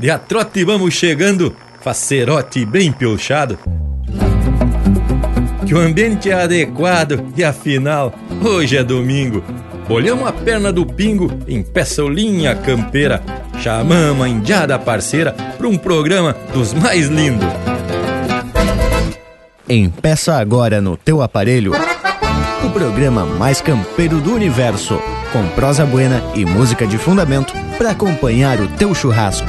De a trote vamos chegando, facerote bem piochado. Que o ambiente é adequado e afinal, hoje é domingo. Olhamos a perna do pingo em peça linha campeira. Chamamos a indiada parceira para um programa dos mais lindos. Empeça agora no teu aparelho o programa mais campeiro do universo, com prosa buena e música de fundamento para acompanhar o teu churrasco.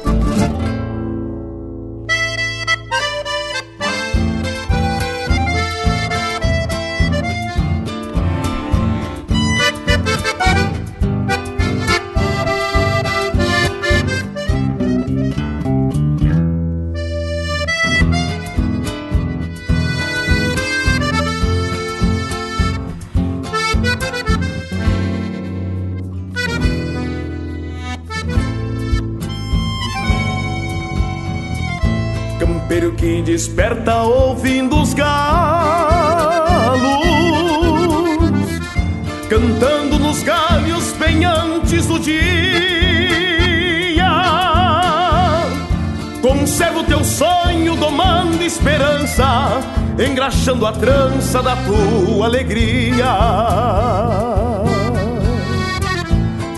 Da tua alegria.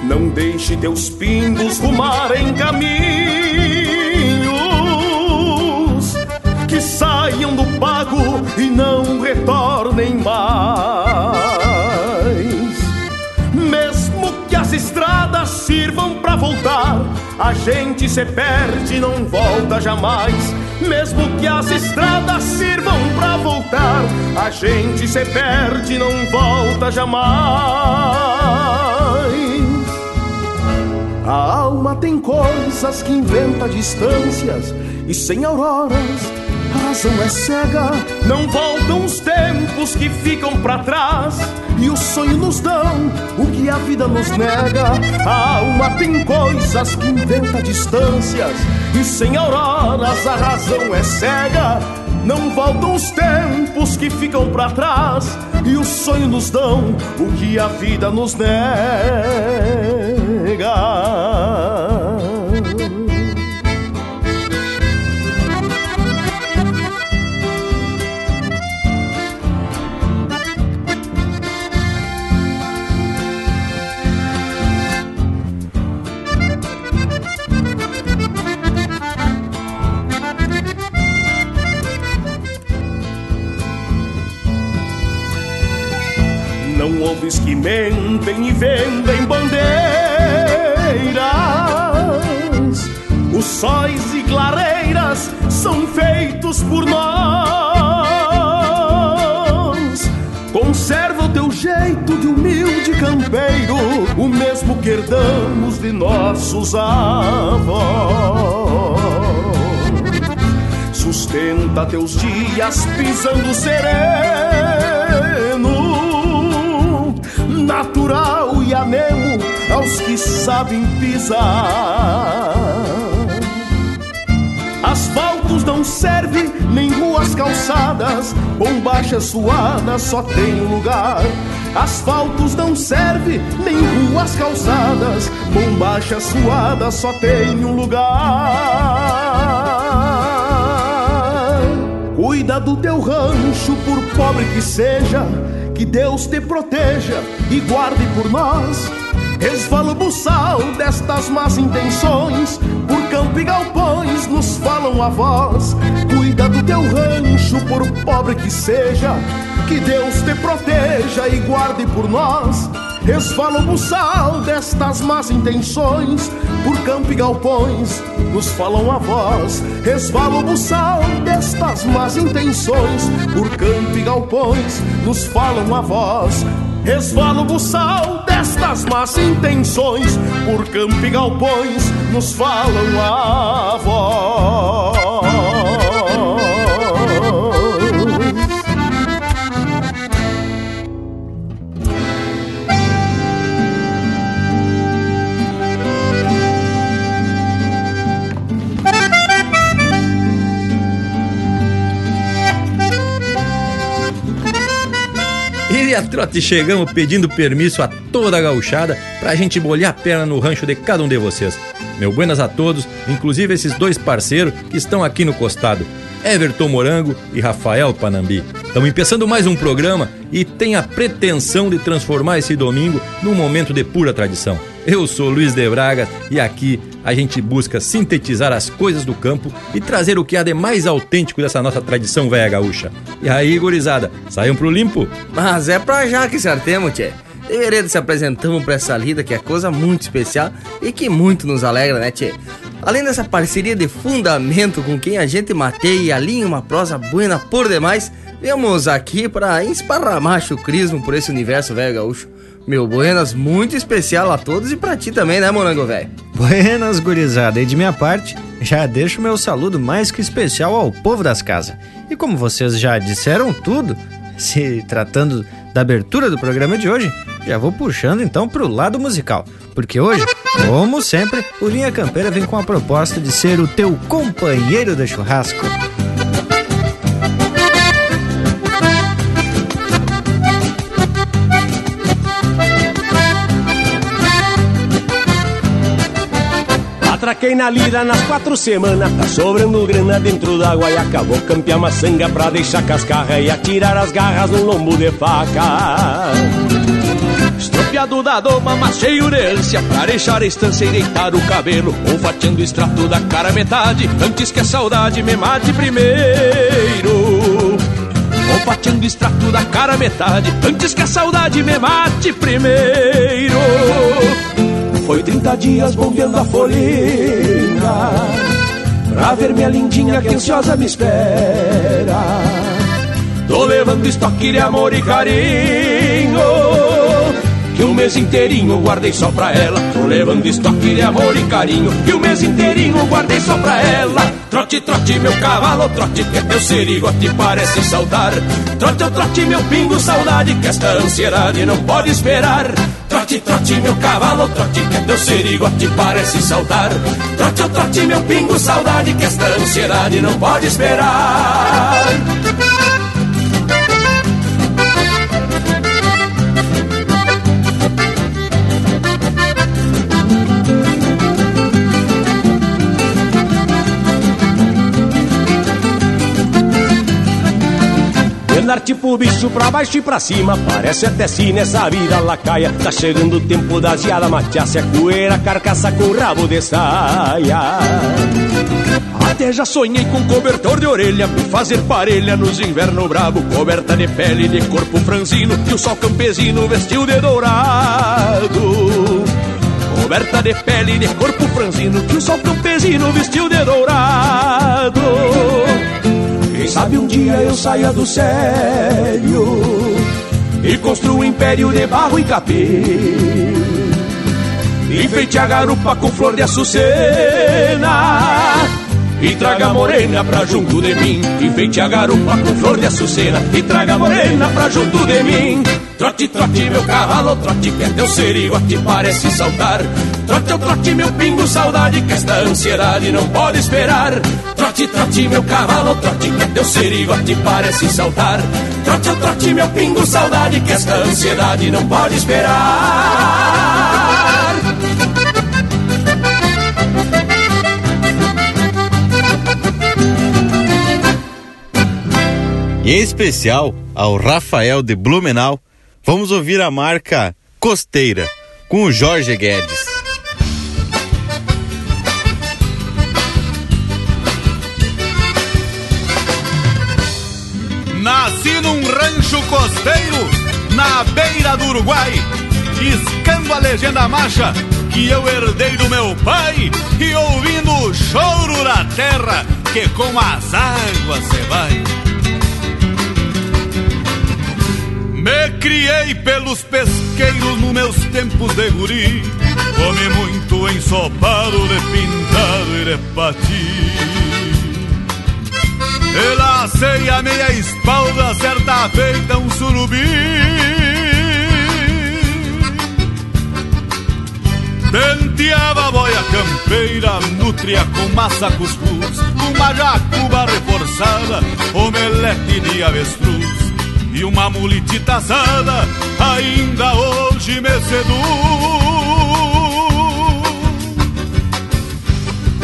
Não deixe teus pingos rumarem caminho saiam do pago e não retornem mais. Mesmo que as estradas sirvam para voltar, a gente se perde e não volta jamais. Mesmo que as estradas sirvam para voltar, a gente se perde não volta jamais. A alma tem coisas que inventa distâncias e sem auroras a razão é cega, não voltam os tempos que ficam para trás. E o sonho nos dão o que a vida nos nega. A alma tem coisas que inventa distâncias. E sem auroras a razão é cega. Não voltam os tempos que ficam para trás. E o sonho nos dão o que a vida nos nega. Que mentem e vendem bandeiras, os sóis e clareiras são feitos por nós. Conserva o teu jeito de humilde campeiro, o mesmo que herdamos de nossos avós. Sustenta teus dias pisando sereno natural e anemo aos que sabem pisar. Asfaltos não serve, nem ruas calçadas, bombachas suadas só tem um lugar. Asfaltos não serve, nem ruas calçadas, bombachas suadas só tem um lugar. Cuida do teu rancho, por pobre que seja, que Deus te proteja e guarde por nós. Resvala buçal destas más intenções, por campo e galpões nos falam a voz. Cuida do teu rancho, por pobre que seja, que Deus te proteja e guarde por nós. Resvala o buçal destas más intenções, por campo e galpões nos falam a voz. Resvala o buçal destas más intenções, por campo e galpões nos falam a voz. Resvala o buçal destas más intenções, por campo e galpões nos falam a voz. E a trote chegamos pedindo permisso a toda a gauchada pra gente bolhar a perna no rancho de cada um de vocês. Meu buenas a todos, inclusive esses dois parceiros que estão aqui no costado, Everton Morango e Rafael Panambi. Estamos empeçando mais um programa e tem a pretensão de transformar esse domingo num momento de pura tradição. Eu sou Luiz de Braga e aqui a gente busca sintetizar as coisas do campo e trazer o que há de mais autêntico dessa nossa tradição velha gaúcha. E aí, gurizada, saiam pro limpo? Mas é pra já que certemos, tchê. Deveria se apresentamos para essa lida que é coisa muito especial e que muito nos alegra, né, tchê? Além dessa parceria de fundamento com quem a gente mateia e alinha uma prosa buena por demais, viemos aqui para esparramar chucrismo por esse universo velho gaúcho. Meu buenas muito especial a todos e pra ti também, né, morango velho? Buenas, gurizada. E de minha parte, já deixo meu saludo mais que especial ao povo das casas. E como vocês já disseram tudo, se tratando da abertura do programa de hoje, já vou puxando então pro lado musical. Porque hoje, como sempre, o Linha Campeira vem com a proposta de ser o teu companheiro de churrasco. Atraquei na lira nas quatro semanas Tá sobrando grana dentro da guaiaca. Vou campear uma sanga pra deixar cascarra E atirar as garras no lombo de faca. Estropiado da doma, mas cheio de ânsia Pra deixar a estância e deitar o cabelo. Olfateando o extrato da cara metade Antes que a saudade me mate primeiro. Olfateando o extrato da cara metade Antes que a saudade me mate primeiro foi 30 dias bombeando a folhinha Pra ver minha lindinha que ansiosa me espera. Tô levando estoque de amor e carinho Que o mês inteirinho guardei só pra ela. Tô levando estoque de amor e carinho Que o mês inteirinho guardei só pra ela. Trote, trote, meu cavalo, trote Que teu serigote parece saltar Trote, trote, meu pingo, saudade Que esta ansiedade não pode esperar Trote, trote, meu cavalo, trote, que teu serigote parece saltar. Trote, trote, meu pingo, saudade, que esta ansiedade não pode esperar. Andar tipo bicho pra baixo e pra cima. Parece até se nessa vida lacaia. Tá chegando o tempo da geada matear-se a coeira Carcaça com rabo de saia. Até já sonhei com cobertor de orelha Pra fazer parelha nos inverno brabo Coberta de pele de corpo franzino Que o sol campesino vestiu de dourado. Coberta de pele de corpo franzino Que o sol campesino vestiu de dourado quem sabe um dia eu saia do sério E construa um império de barro e capim. Enfeite a garupa com flor de açucena e traga morena pra junto de mim. Enfeite a garupa com flor de açucena E traga morena pra junto de mim. Trote, trote, meu cavalo, trote Que é teu serigote parece saltar. Trote, trote, meu pingo, saudade Que esta ansiedade não pode esperar. Trote, trote, meu cavalo, trote Que é teu serigote parece saltar. Trote, trote, meu pingo, saudade Que esta ansiedade não pode esperar E em especial ao Rafael de Blumenau, vamos ouvir a marca Costeira com o Jorge Guedes. Nasci num rancho costeiro na beira do Uruguai, escando a legenda marcha que eu herdei do meu pai e ouvindo o choro da terra que com as águas se vai. Me criei pelos pesqueiros nos meus tempos de guri. Come muito ensopado de pintado e de pati Elacei a meia espalda, certa feita um surubi. Penteava a boia campeira, nutria com massa cuscuz Uma jacuba reforçada, omelete de avestruz e uma mulitita assada ainda hoje me seduz.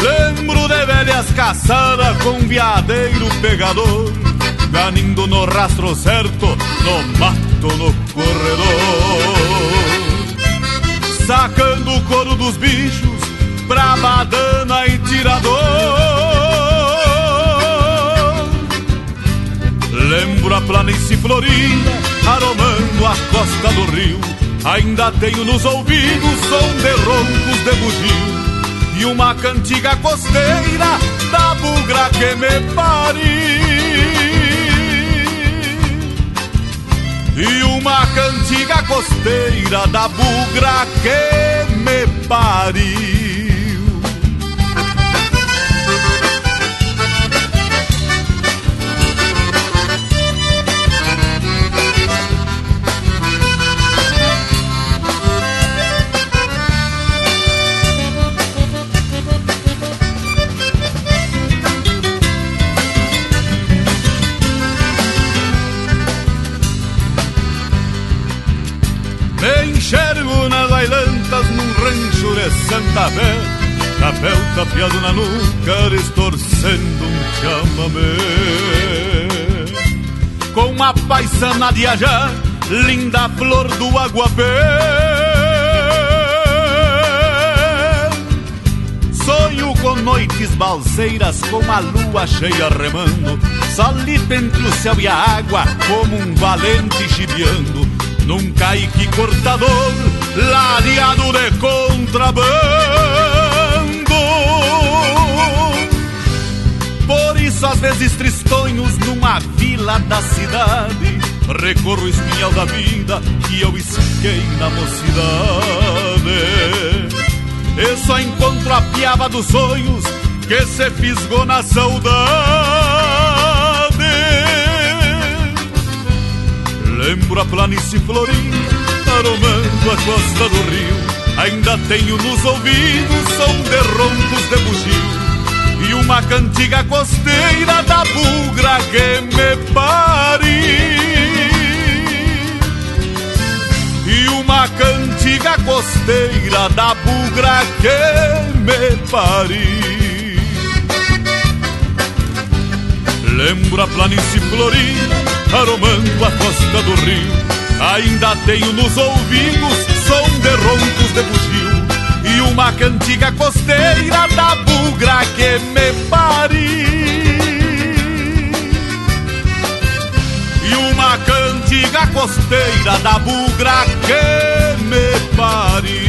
Lembro de velhas caçadas com viadeiro pegador, ganindo no rastro certo, no mato, no corredor. Sacando o couro dos bichos pra badana e tirador. Lembro a planície florida, aromando a costa do rio. Ainda tenho nos ouvidos som de roncos de bugio e uma cantiga costeira da bugra que me pariu. E uma cantiga costeira da bugra que me pariu. Santa Chapéu tapeado na nuca, distorcendo um chamamé Com uma paisana de ajá, linda flor do aguapé Sonho com noites balseiras, com a lua cheia remando. Solita entre o céu e a água, como um valente chibiando Num caique cortador, ladeado de contrabando. Por isso, às vezes tristonhos numa vila da cidade, recorro o espinhal da vida que eu esquei na mocidade. Eu só encontro a piaba dos sonhos que se fisgou na saudade. Lembro a planície florida, aromando a costa do rio. Ainda tenho nos ouvidos som de roncos de bugio. E uma cantiga costeira da bugra que me pariu E uma cantiga costeira da bugra que me pariu Lembro a planície florida, aromando a costa do rio Ainda tenho nos ouvidos som de roncos de bugio E uma cantiga costeira da bugra que me pariu E uma cantiga costeira da bugra que me pariu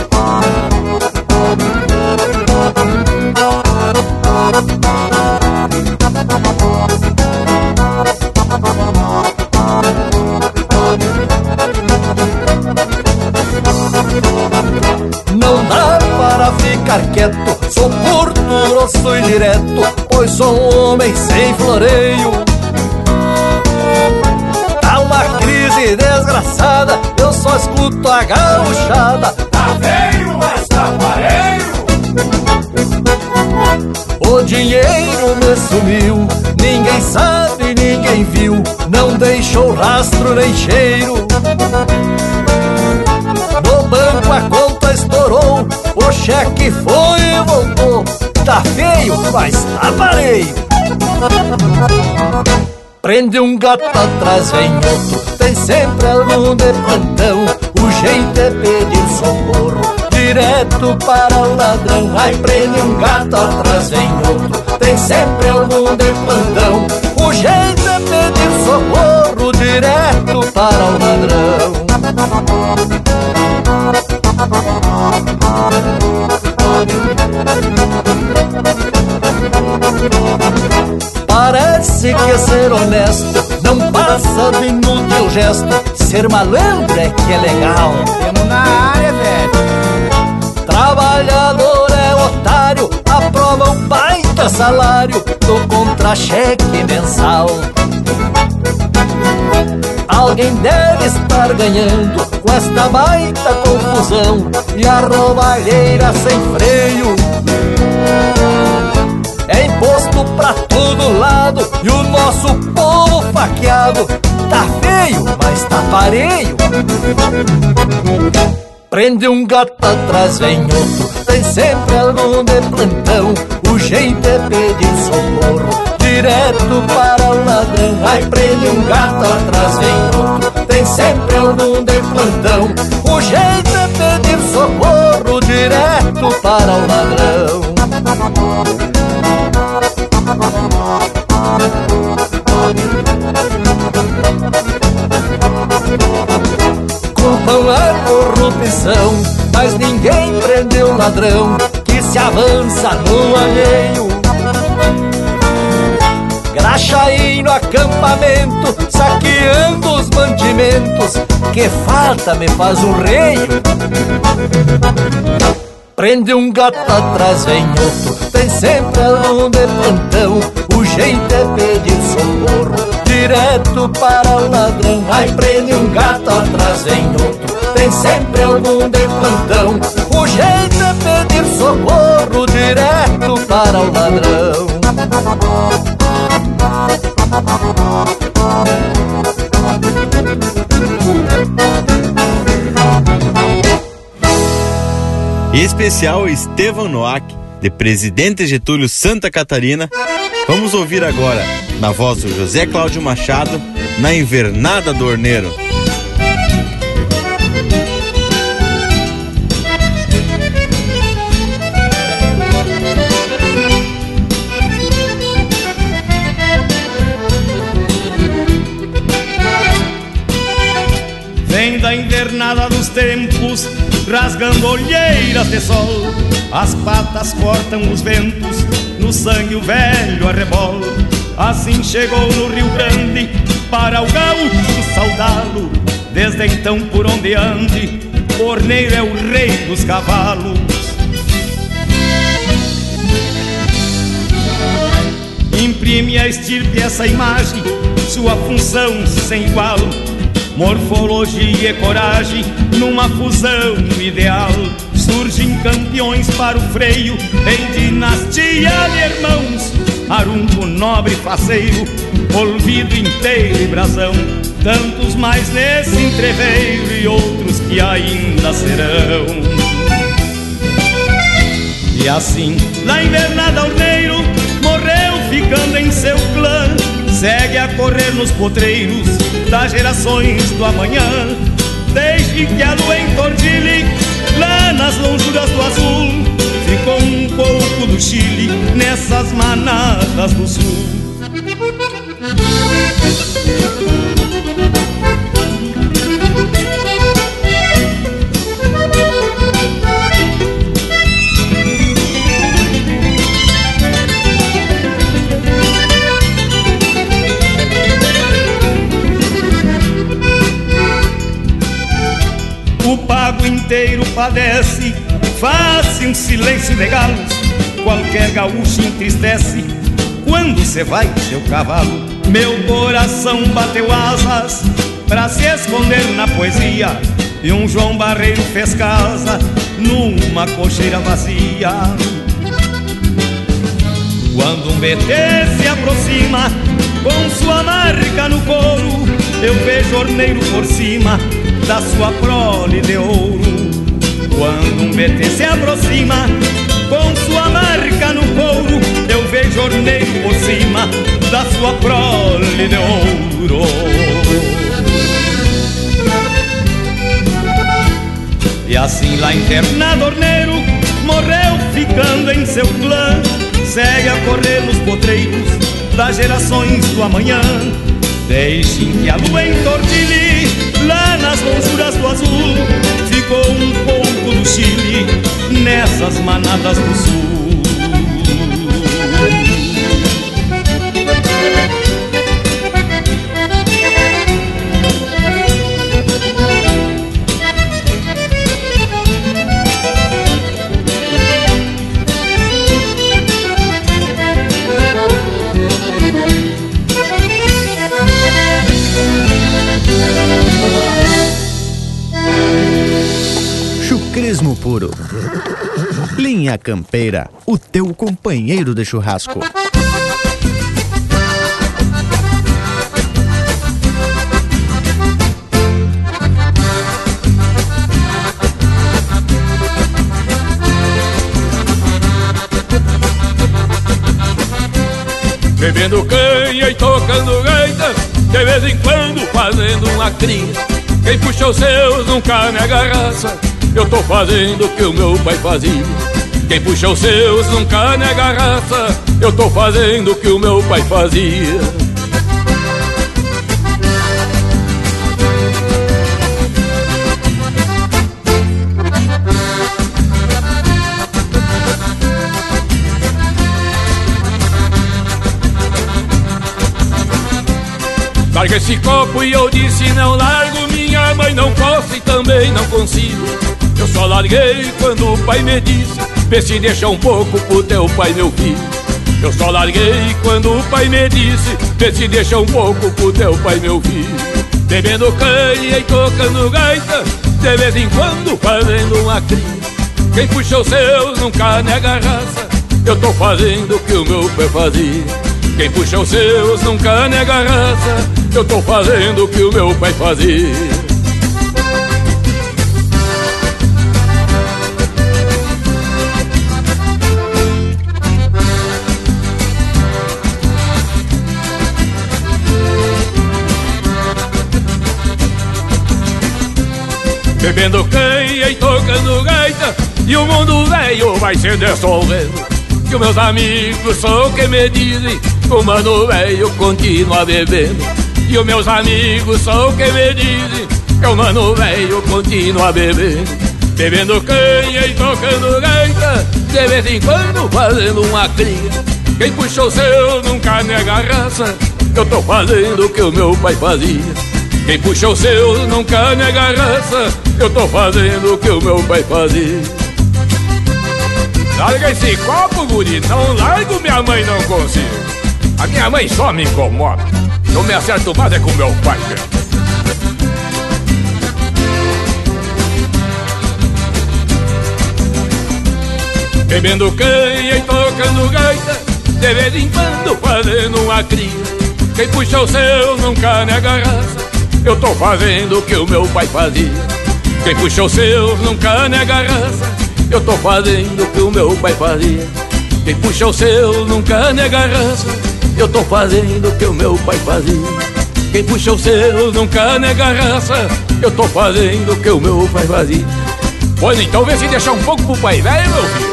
Pois sou um homem sem floreio. Tá uma crise desgraçada, eu só escuto a gauchada. Tá feio, mas tá pareio. O dinheiro me sumiu, ninguém sabe, ninguém viu, não deixou rastro nem cheiro. No banco a conta estourou, o cheque foi e voltou. Tá feio, mas tá pareio. Prende um gato atrás, vem outro, tem sempre algum de plantão. O jeito é pedir socorro, direto para o ladrão. Ai, prende um gato atrás, vem outro, tem sempre algum de plantão. O jeito é pedir socorro, direto para o ladrão. Parece que ser honesto não passa de inútil gesto. Ser malandro é que é legal. Temos na área, velho. Trabalhador é otário, aprova um baita salário do contra-cheque mensal. Alguém deve estar ganhando com esta baita confusão e a roubalheira sem freio. Imposto pra todo lado e o nosso povo faqueado tá feio, mas tá pareio. Prende um gato atrás, vem outro, tem sempre algum de plantão. O jeito é pedir socorro, direto para o ladrão. Ai, prende um gato atrás, vem outro, tem sempre algum de plantão. O jeito é pedir socorro, direto para o ladrão. Culpam a corrupção, mas ninguém prendeu ladrão que se avança no alheio. Graxa aí no acampamento, saqueando os mantimentos, que falta me faz um rei. Prende um gato atrás, vem outro, tem sempre algum de plantão. O jeito é pedir socorro, direto para o ladrão. Ai, prende um gato atrás, vem outro, tem sempre algum de plantão. O jeito é pedir socorro, direto para o ladrão. Especial Estevão Noack, de Presidente Getúlio Santa Catarina. Vamos ouvir agora, na voz do José Cláudio Machado, na Invernada do Orneiro. Vem da invernada dos tempos, rasgando olheiras de sol. As patas cortam os ventos, no sangue o velho arrebola. Assim chegou no Rio Grande, para o gaúcho saudá-lo. Desde então, por onde ande, Corneiro é o rei dos cavalos. Imprime a estirpe essa imagem, sua função sem igual Morfologia e coragem numa fusão ideal. Surgem campeões para o freio em dinastia de irmãos. Arumbo nobre faceiro, olvido inteiro e brasão. Tantos mais nesse entreveiro e outros que ainda serão. E assim, na invernada orneiro, morreu ficando em seu clã segue a correr nos potreiros das gerações do amanhã. Desde que a lua entordilhe lá nas lonjuras do azul, ficou um pouco do Chile nessas manadas do sul. Inteiro padece, faz um silêncio de galos. Qualquer gaúcho entristece quando cê vai seu cavalo. Meu coração bateu asas pra se esconder na poesia. E um João Barreiro fez casa numa cocheira vazia. Quando um BT se aproxima com sua marca no couro, eu vejo orneiro por cima da sua prole de ouro. Quando um BT se aproxima com sua marca no couro, eu vejo orneiro por cima da sua prole de ouro. E assim lá internado orneiro morreu ficando em seu clã. Segue a correr nos potreiros das gerações do amanhã. Deixem que a lua entordilhe lá nas lonjuras do azul. Ficou um pouco do Chile nessas manadas do sul. Puro. Linha Campeira, o teu companheiro de churrasco. Bebendo canha e tocando gaita De vez em quando fazendo uma cria Quem puxa os seus nunca nega raça Eu tô fazendo o que o meu pai fazia. Quem puxa os seus nunca nega raça. Eu tô fazendo o que o meu pai fazia. Larga esse copo e eu disse não largo Minha mãe não posso e também não consigo Eu só larguei quando o pai me disse Vê se deixa um pouco pro teu pai meu filho. Eu só larguei quando o pai me disse Vê se deixa um pouco pro teu pai meu filho. Bebendo canha e tocando gaita De vez em quando fazendo uma cria. Quem puxa os seus nunca nega raça Eu tô fazendo o que o meu pai fazia. Quem puxa os seus nunca nega raça Eu tô fazendo o que o meu pai fazia Bebendo canha e tocando gaita E o mundo velho vai se dissolvendo. Que meus amigos são que me dizem o mano velho continua bebendo. E os meus amigos são que me dizem Que o mano velho continua bebendo. Bebendo canha e tocando gaita De vez em quando fazendo uma cria. Quem puxou seu nunca nega raça Eu tô fazendo o que o meu pai fazia Quem puxou o seu nunca nega raça Eu tô fazendo o que o meu pai fazia Larga esse copo, guri, não largo, minha mãe não consigo a minha mãe só me incomoda. Eu me acerto mais é com meu pai, velho. Bebendo canha e tocando gaita De vez em quando fazendo uma cria Quem puxa o seu nunca nega raça Eu tô fazendo o que o meu pai fazia. Quem puxa o seu nunca nega raça Eu tô fazendo o que o meu pai fazia. Quem puxa o seu nunca nega raça eu tô fazendo o que o meu pai fazia. Quem puxa o seu nunca nega raça Eu tô fazendo o que o meu pai fazia. Pois então vê se deixar um pouco pro pai velho, meu? filho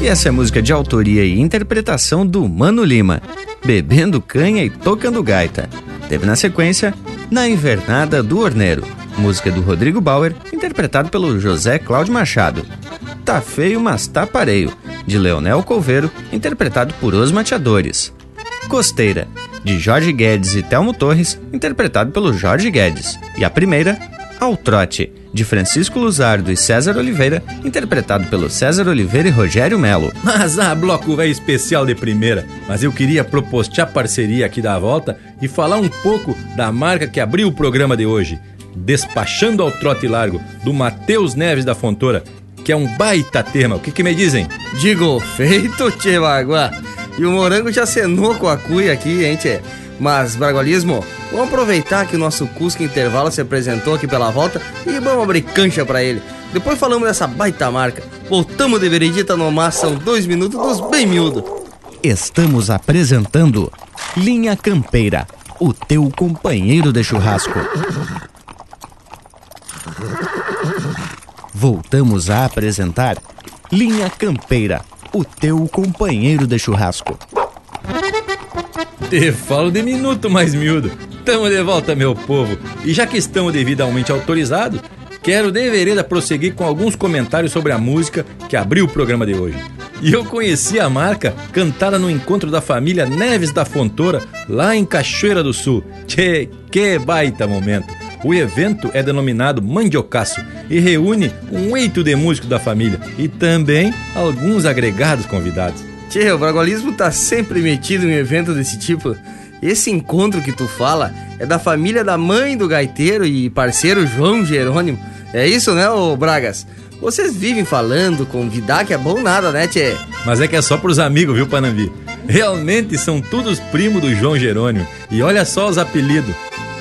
E essa é música de autoria e interpretação do Mano Lima, Bebendo Canha e Tocando Gaita. Teve na sequência Na Invernada do Orneiro, música do Rodrigo Bauer, interpretado pelo José Cláudio Machado. Tá feio, mas tá pareio, de Leonel Colveiro, interpretado por Os Mateadores. Costeira, de Jorge Guedes e Telmo Torres, interpretado pelo Jorge Guedes. E a primeira, Ao Trote, de Francisco Luzardo e César Oliveira, interpretado pelo César Oliveira e Rogério Melo. Mas ah, bloco velho especial de primeira, mas eu queria propostear parceria aqui da volta e falar um pouco da marca que abriu o programa de hoje. Despachando ao Trote Largo, do Matheus Neves da Fontoura, que é um baita tema. O que, que me dizem? Digo, feito, Tchê Bagua. E o morango já cenou com a cuia aqui, hein, Tchê? Mas, Bragualismo, vamos aproveitar que o nosso Cusco Intervalo se apresentou aqui pela volta e vamos abrir cancha pra ele. Depois falamos dessa baita marca. Voltamos de veredita no mar, são dois minutos dos bem miúdos. Estamos apresentando Linha Campeira, o teu companheiro de churrasco. Voltamos a apresentar Linha Campeira, o teu companheiro de churrasco. Te falo de minuto mais miúdo. Tamo de volta, meu povo. E já que estamos devidamente autorizados, quero de vereda prosseguir com alguns comentários sobre a música que abriu o programa de hoje. E eu conheci a marca cantada no encontro da família Neves da Fontoura, lá em Cachoeira do Sul. Tchê, que baita momento! O evento é denominado Mandiocaço e reúne um eito de músicos da família e também alguns agregados convidados. Tchê, o bragualismo tá sempre metido em um evento desse tipo. Esse encontro que tu fala é da família da mãe do gaiteiro e parceiro João Jerônimo. É isso, né, ô Bragas? Vocês vivem falando, convidar que é bom nada, né, Tchê? Mas é que é só pros amigos, viu, Panambi? Realmente são todos primos do João Jerônimo. E olha só os apelidos: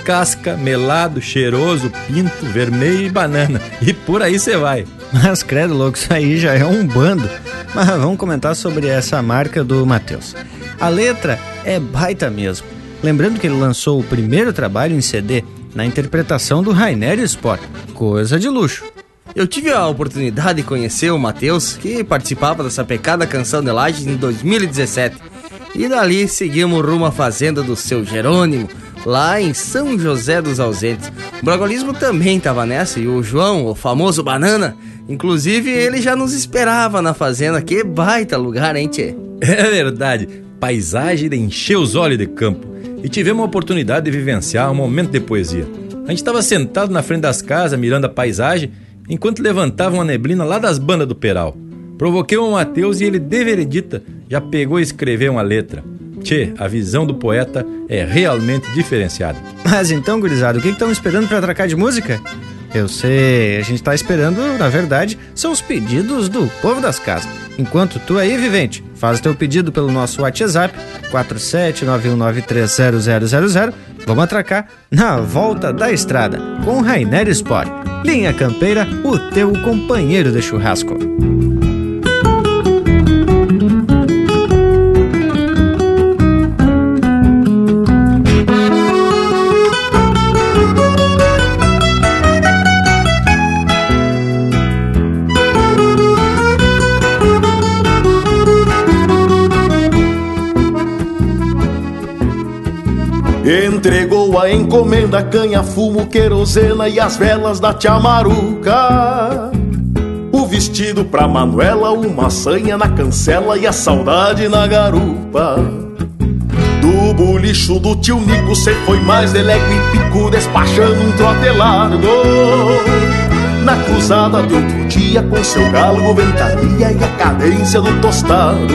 casca, melado, cheiroso, pinto, vermelho e banana. E por aí você vai. Mas credo, louco, isso aí já é um bando. Mas vamos comentar sobre essa marca do Matheus. A letra é baita mesmo. Lembrando que ele lançou o primeiro trabalho em CD na interpretação do Rainer Sport. Coisa de luxo. Eu tive a oportunidade de conhecer o Matheus, que participava dessa pecada canção de Lages em 2017. E dali seguimos rumo à fazenda do seu Jerônimo, lá em São José dos Ausentes. O Bragolismo também estava nessa e o João, o famoso Banana, inclusive ele já nos esperava na fazenda. Que baita lugar, hein, tchê? É verdade, paisagem de encher os olhos de campo. E tivemos a oportunidade de vivenciar um momento de poesia. A gente estava sentado na frente das casas, mirando a paisagem, enquanto levantavam a neblina lá das bandas do Peral. Provoquei o Mateus e ele, de veredita, já pegou e escreveu uma letra. Tchê, a visão do poeta é realmente diferenciada. Mas então, gurizada, o que estão esperando para atracar de música? Eu sei, a gente tá esperando, na verdade, são os pedidos do povo das casas. Enquanto tu aí, vivente, faz o teu pedido pelo nosso WhatsApp 47919300000, vamos atracar na volta da estrada com Rainer Sport. Linha Campeira, o teu companheiro de churrasco. Entregou a encomenda, canha, fumo, querosena e as velas da tia Maruca. O vestido pra Manuela, uma sanha na cancela e a saudade na garupa. Do bolicho do tio Nico, cê foi mais delego e pico, despachando um trote largo. Na cruzada de outro dia, com seu galo, ventania e a cadência do tostado.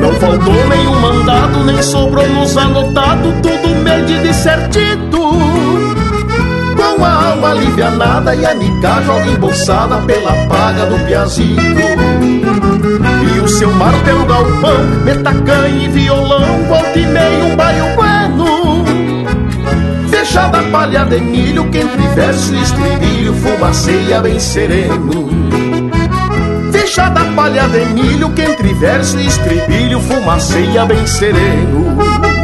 Não faltou nenhum mandado, nem sobrou nos anotado, tudo medido e certito. Com a alma alivianada e a nica joga embolsada pela paga do piazito. E o seu mar pelo galpão, metacanha e violão, volta e meio um baio bueno. Fechada palha de milho, que entre verso e estribilho fumaceia bem sereno. Fechada palha de milho que entre verso e estribilho fumaceia bem sereno.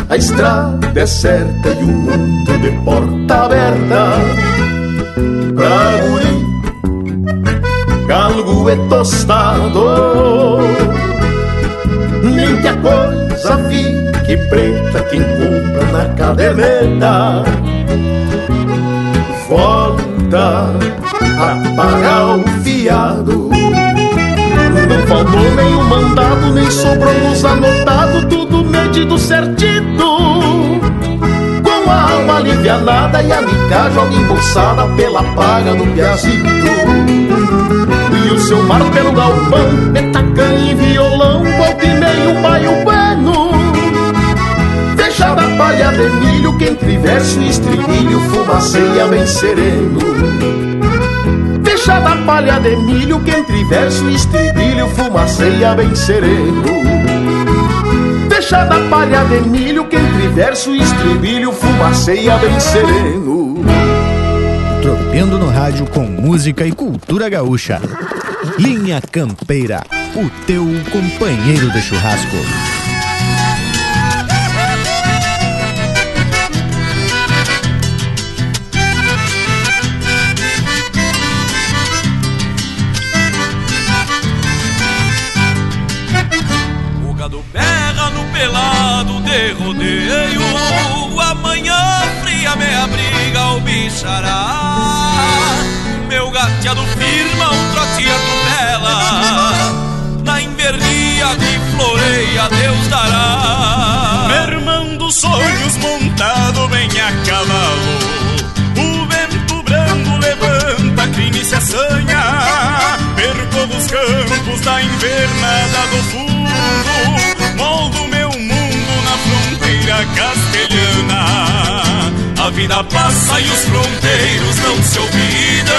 a estrada é certa e o mundo de porta aberta. Pra guri, galgo é tostado. Nem que a coisa fique preta, quem compra na caderneta volta a pagar o fiado. Não faltou nenhum mandado, nem sobrou nos anotado, tudo medido certito. Com a alma alivianada e a mica joga embolsada pela paga do piazito. E o seu mar pelo galpão, metacanha e violão, volta e meio baio bueno. Fechada a palha de milho, que entre verso e estribilho fumaceia bem sereno da palha de milho que entre verso e estribilho fumaceia bem sereno da palha de milho que entre verso e estribilho fumaceia bem sereno. Tropeando no rádio com música e cultura gaúcha. Linha Campeira, o teu companheiro de churrasco. Rodeio. Amanhã fria me abriga o bichará. Meu gateado firma um trote atropela Na invernia que floreia Deus dará. Mermando sonhos montado bem a cavalo. O vento brando levanta crime e se assanha. Percorro os campos da invernada do fundo. Moldo meu fronteira castelhana. A vida passa e os fronteiros não se olvidam.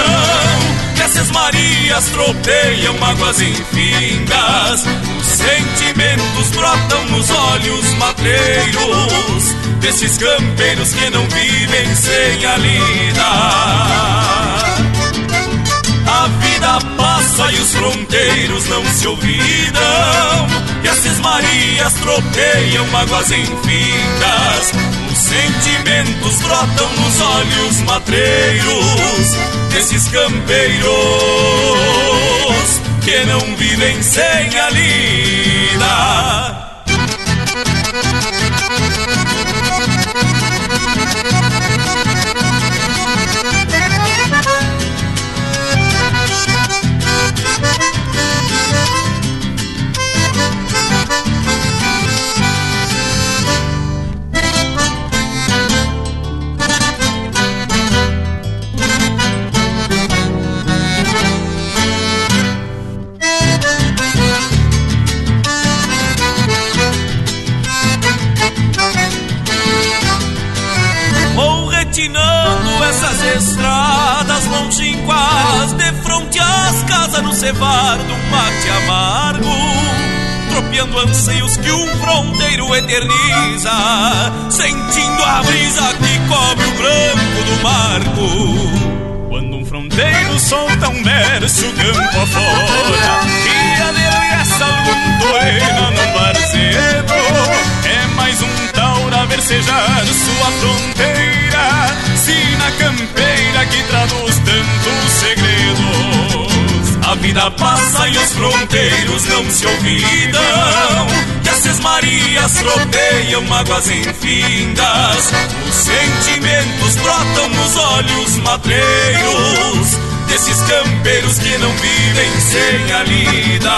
Essas marias tropeiam mágoas infindas. Os sentimentos brotam nos olhos matreiros Desses campeiros que não vivem sem a lida a vida passa e os fronteiros não se olvidam. E as cismarias tropeiam mágoas infindas Os sentimentos brotam nos olhos matreiros Desses campeiros que não vivem sem a lida se olvidam Que essas marias tropeiam mágoas infindas. Os sentimentos brotam nos olhos matreiros Desses campeiros que não vivem sem a lida.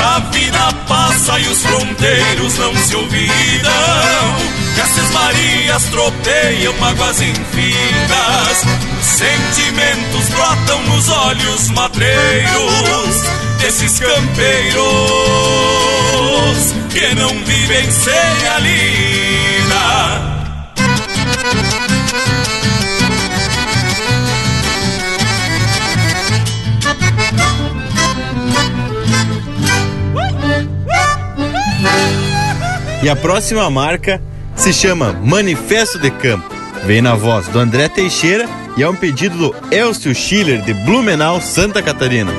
A vida passa e os fronteiros não se olvidam Que essas marias tropeiam mágoas infindas Os sentimentos brotam nos olhos matreiros Desses campeiros que não vivem sem a lida. E a próxima marca se chama Manifesto de Campo. Vem na voz do André Teixeira e é um pedido do Elcio Schiller de Blumenau, Santa Catarina.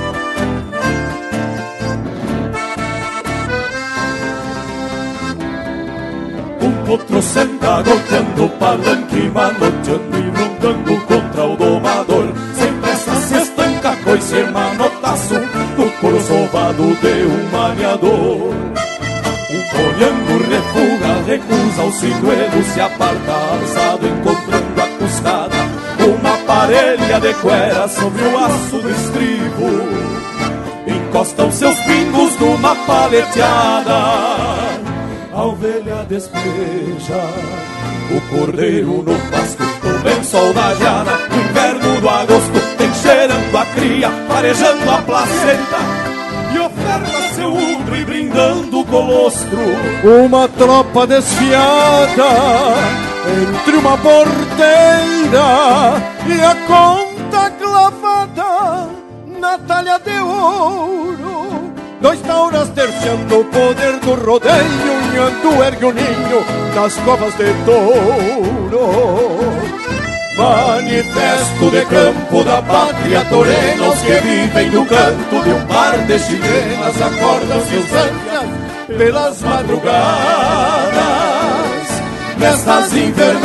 Um potro senta golpeando o palanque, manoteando e rondando contra o domador. Sem pressa se estanca coice manotaço no couro sovado de um maniador. Se aparta alçado, encontrando a custada. Uma parelha de cuera sobre o aço do estribo. Encosta os seus pingos numa paleteada a ovelha despeja o cordeiro no pasto, o o inverno do agosto, tem cheirando a cria, farejando a placenta, colostro. Uma tropa desfiada entre uma porteira e a conta clavada na talha de ouro Dois tauras terciando o poder do rodeio Nhandu ergue o ninho nas covas de touro Manifesto de campo da pátria torena Os que vivem no canto de um par de chilenas Acordam seus ânsias pelas madrugadas Nestas invernadas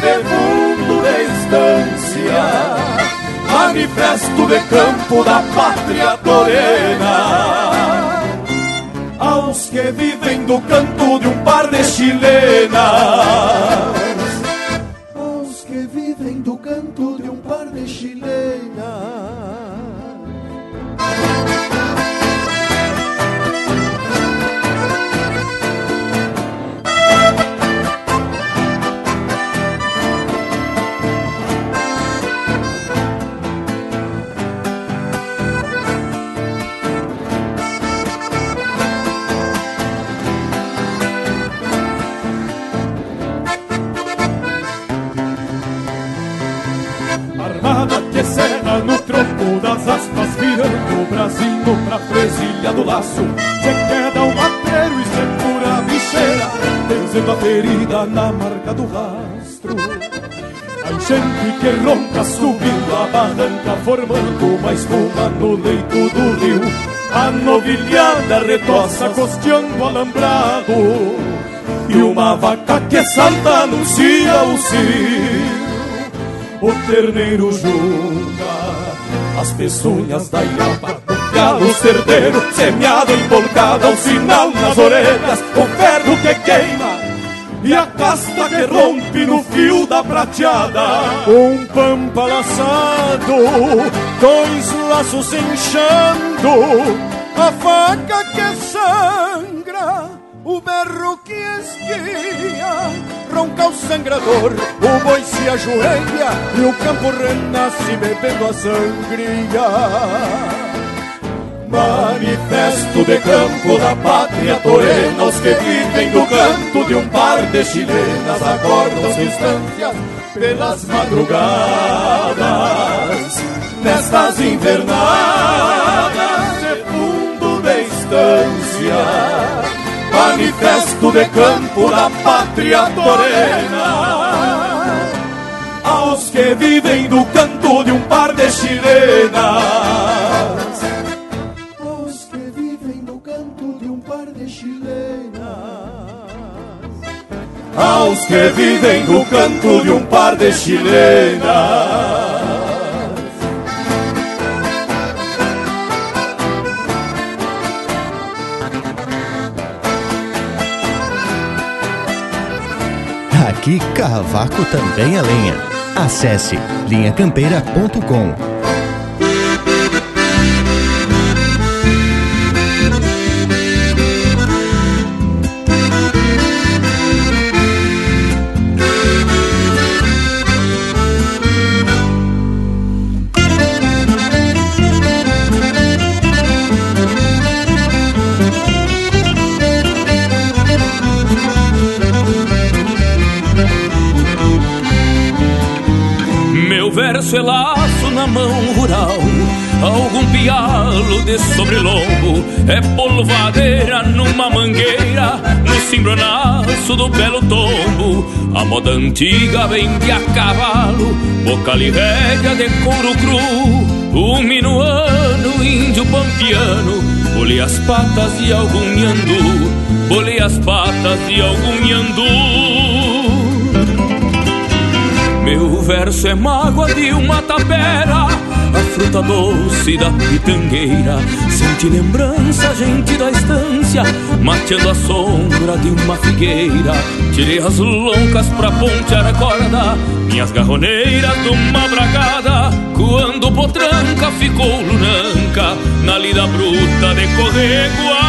de fundo de estância manifesto de campo da pátria torena. Aos que vivem do canto de um par de chilenas. Tronco das aspas Virando o brasinho pra presilha do laço. Se queda o mateiro e segura a bicheira Benzendo a ferida na marca do rastro. A enchente que ronca subindo a barranca Formando uma espuma no leito do rio. A novilhada retoça costeando alambrado. E uma vaca que salta anuncia o cio. O terneiro junta as peçonhas da ilhapa do galo cerdeiro, semeado embolcado ao sinal nas orelhas, o ferro que queima e a casta que rompe no fio da prateada. Um pampa laçado, dois laços inchando, a faca que sangra. O berro que esguia, ronca o sangrador, o boi se ajoelha e o campo renasce bebendo a sangria. Manifesto de campo da pátria torena, os que vivem do canto de um par de chilenas acordam distâncias pelas madrugadas, nestas invernadas de fundo de estância manifesto de campo da pátria torena. Aos que vivem do canto de um par de chilenas. Aos que vivem do canto de um par de chilenas. Aos que vivem do canto de um par de chilenas. Aqui Carravaco também é lenha. Acesse linhacampeira.com. pialo de sobrelombo, é polvadeira numa mangueira, no cimbronaço do belo tombo. A moda antiga vem de a cavalo, bocal e rédea de couro cru, um minuano, índio pampiano, bolei as patas de algum nhandu, bolei as patas de algum nhandu. Meu verso é mágoa de uma tapera, fruta doce da pitangueira. Sente lembrança, gente da estância, mateando a sombra de uma figueira. Tirei as loncas pra pontear a corda, minhas garroneiras de uma bragada. Quando potranca ficou lunanca, na lida bruta de correguada.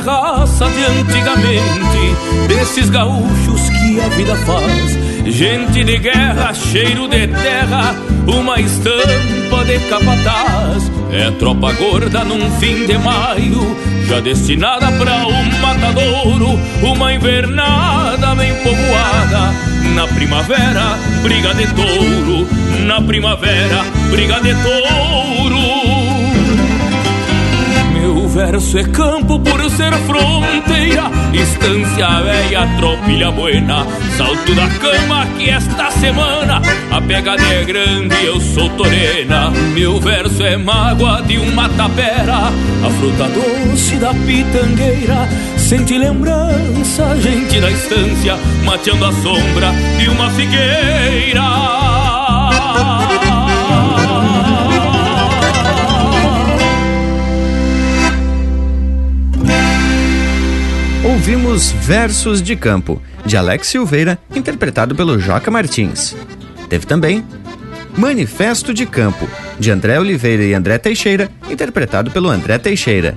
Raça de antigamente, desses gaúchos que a vida faz. Gente de guerra, cheiro de terra, uma estampa de capataz. É tropa gorda num fim de maio, já destinada pra um matadouro. Uma invernada bem povoada, na primavera, briga de touro. Na primavera, briga de touro verso é campo por ser fronteira, estância velha, tropilha buena, salto da cama que esta semana a pegada é grande eu sou torena. Meu verso é mágoa de uma tapera, a fruta doce da pitangueira, sente lembrança, gente da estância, mateando a sombra de uma figueira. Ouvimos Versos de Campo, de Alex Silveira, interpretado pelo Joca Martins. Teve também Manifesto de Campo, de André Oliveira e André Teixeira, interpretado pelo André Teixeira.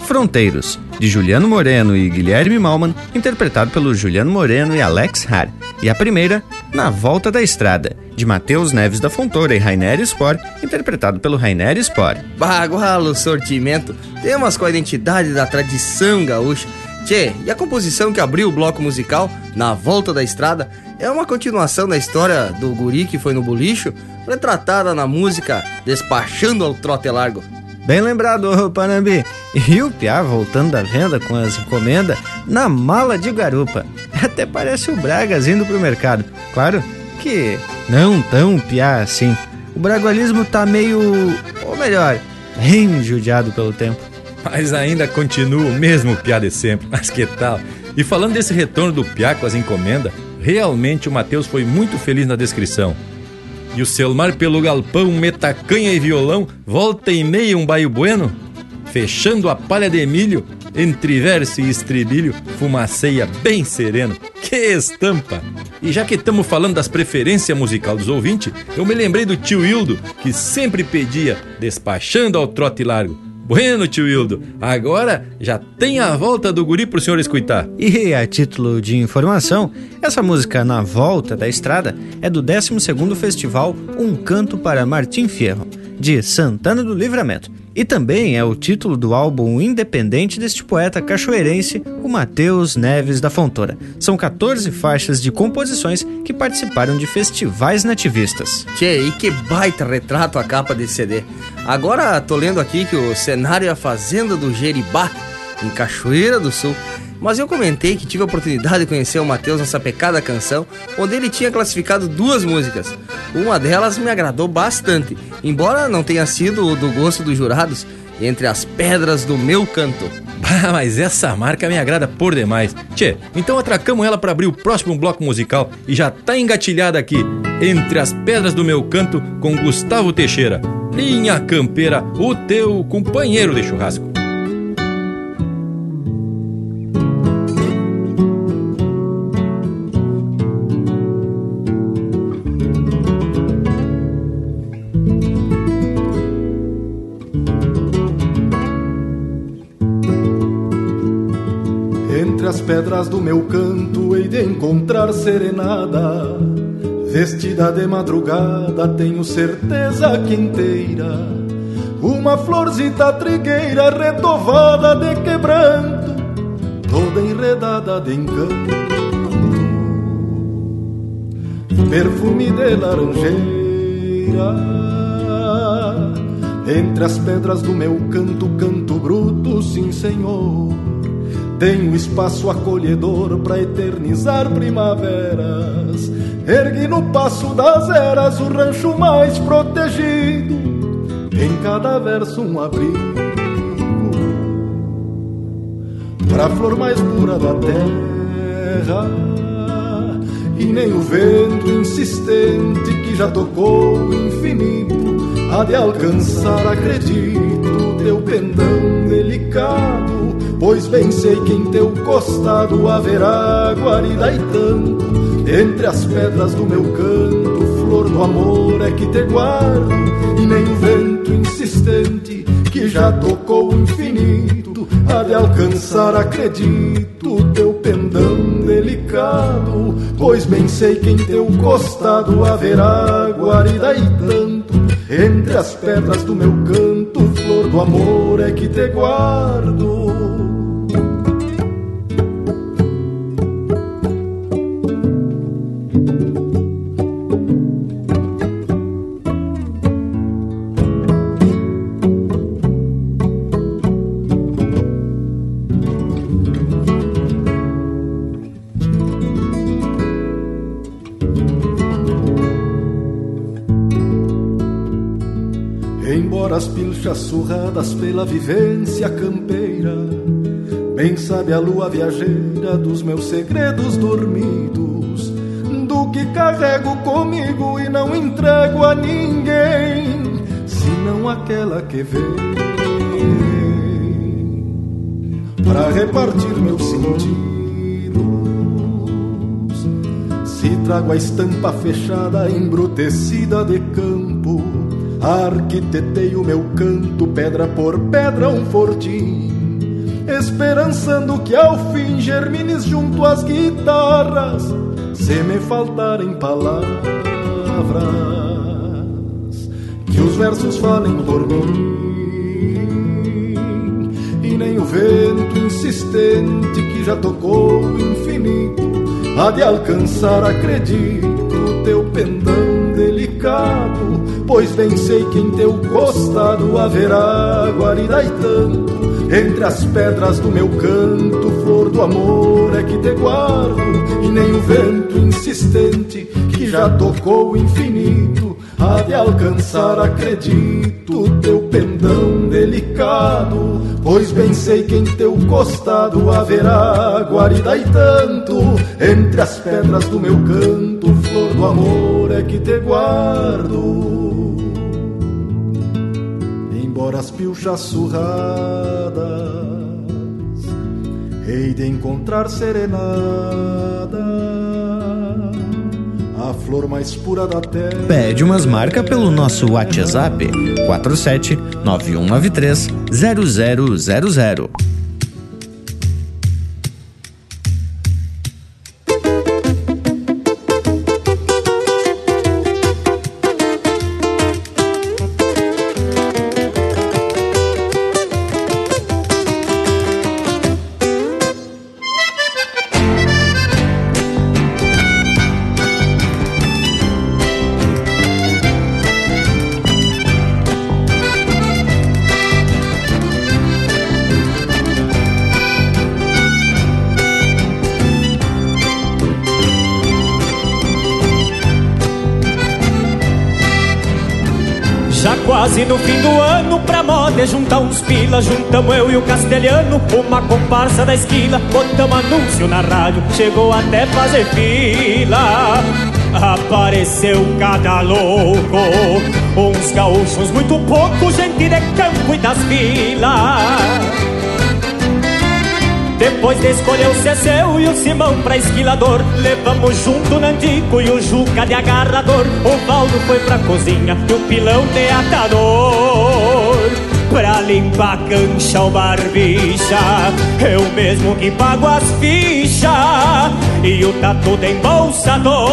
Fronteiros, de Juliano Moreno e Guilherme Malman, interpretado pelo Juliano Moreno e Alex Har. E a primeira, Na Volta da Estrada, de Matheus Neves da Fontoura e Rainer Spor, interpretado pelo Rainer Spor. Bagualo sortimento, temas com a identidade da tradição gaúcha Tchê, e a composição que abriu o bloco musical, Na Volta da Estrada, é uma continuação da história do guri que foi no bolicho, retratada na música Despachando ao Trote Largo. Bem lembrado, Panambi. E o Piá voltando da venda com as encomendas na mala de garupa. Até parece o Bragas indo pro mercado. Claro que não tão Piá assim. O bragualismo tá meio. ou melhor, bem judiado pelo tempo mas ainda continua o mesmo piá de sempre. Mas que tal? E falando desse retorno do piá com as encomendas, realmente o Matheus foi muito feliz na descrição. E o Selmar pelo galpão, metacanha e violão, volta e meia um baio bueno, fechando a palha de milho, entre verso e estribilho, fumaceia bem sereno. Que estampa! E já que estamos falando das preferências musical dos ouvintes, eu me lembrei do tio Hildo, que sempre pedia, despachando ao trote largo. Bueno, tio Hildo, agora já tem a volta do guri pro senhor escutar. E a título de informação, essa música Na Volta da Estrada é do 12º Festival Um Canto para Martim Fierro, de Santana do Livramento. E também é o título do álbum independente deste poeta cachoeirense, o Matheus Neves da Fontoura. São 14 faixas de composições que participaram de festivais nativistas. Tchê, e que baita retrato a capa desse CD. Agora tô lendo aqui que o cenário é a Fazenda do Jeribá, em Cachoeira do Sul. Mas eu comentei que tive a oportunidade de conhecer o Matheus nessa pecada canção, onde ele tinha classificado duas músicas. Uma delas me agradou bastante, embora não tenha sido do gosto dos jurados, entre as pedras do meu canto. Ah, mas essa marca me agrada por demais. Tchê, então atracamos ela para abrir o próximo bloco musical e já tá engatilhada aqui, entre as pedras do meu canto, com Gustavo Teixeira. Linha Campeira, o teu companheiro de churrasco. Pedras do meu canto hei de encontrar serenada. Vestida de madrugada, tenho certeza que inteira. Uma florzita trigueira retovada de quebranto, toda enredada de encanto. Perfume de laranjeira, entre as pedras do meu canto, canto bruto, sim senhor tenho espaço acolhedor para eternizar primaveras. Ergui no passo das eras o rancho mais protegido. Em cada verso um abrigo. Pra flor mais pura da terra. E nem o vento insistente que já tocou o infinito há de alcançar, acredito, teu pendão delicado Pois bem sei que em teu costado haverá guarida e tanto Entre as pedras do meu canto, flor do amor é que te guardo E nem o vento insistente que já tocou o infinito, há de alcançar, acredito, teu pendão delicado. Pois bem sei que em teu costado haverá guarida e tanto, entre as pedras do meu canto, flor do amor é que te guardo. Surradas pela vivência campeira. Bem sabe a lua viajeira dos meus segredos dormidos, do que carrego comigo e não entrego a ninguém, senão aquela que vem para repartir meus sentidos. Se trago a estampa fechada, embrutecida de campo Arquitetei o meu canto, pedra por pedra, um fortim, esperançando que ao fim germines junto às guitarras, se me faltarem palavras, que os versos falem por mim, e nem o vento insistente que já tocou o infinito há de alcançar, acredito, teu pendão delicado Pois bem sei que em teu costado haverá guarida e tanto. Entre as pedras do meu canto, flor do amor é que te guardo. E nem o vento insistente que já tocou o infinito Há de alcançar, acredito, teu pendão delicado. Pois bem sei que em teu costado haverá guarida e tanto. Entre as pedras do meu canto, flor do amor é que te guardo embora as pilchas surradas, hei de encontrar serenada, a flor mais pura da terra. Pede umas marcas pelo nosso WhatsApp 47 9193 0000. Moda juntar uns pila Juntamos eu e o castelhano Uma comparsa da esquila Botamos anúncio na rádio Chegou até fazer fila. Apareceu cada louco Uns gaúchos muito pouco Gente de campo e das vilas depois de escolher o Ceceu e o Simão pra esquilador Levamos junto o Nandico e o Juca de agarrador. O Valdo foi pra cozinha e o Pilão de atador Pra limpar cancha o barbicha. Eu mesmo que pago as fichas. E o tatu de embolsador.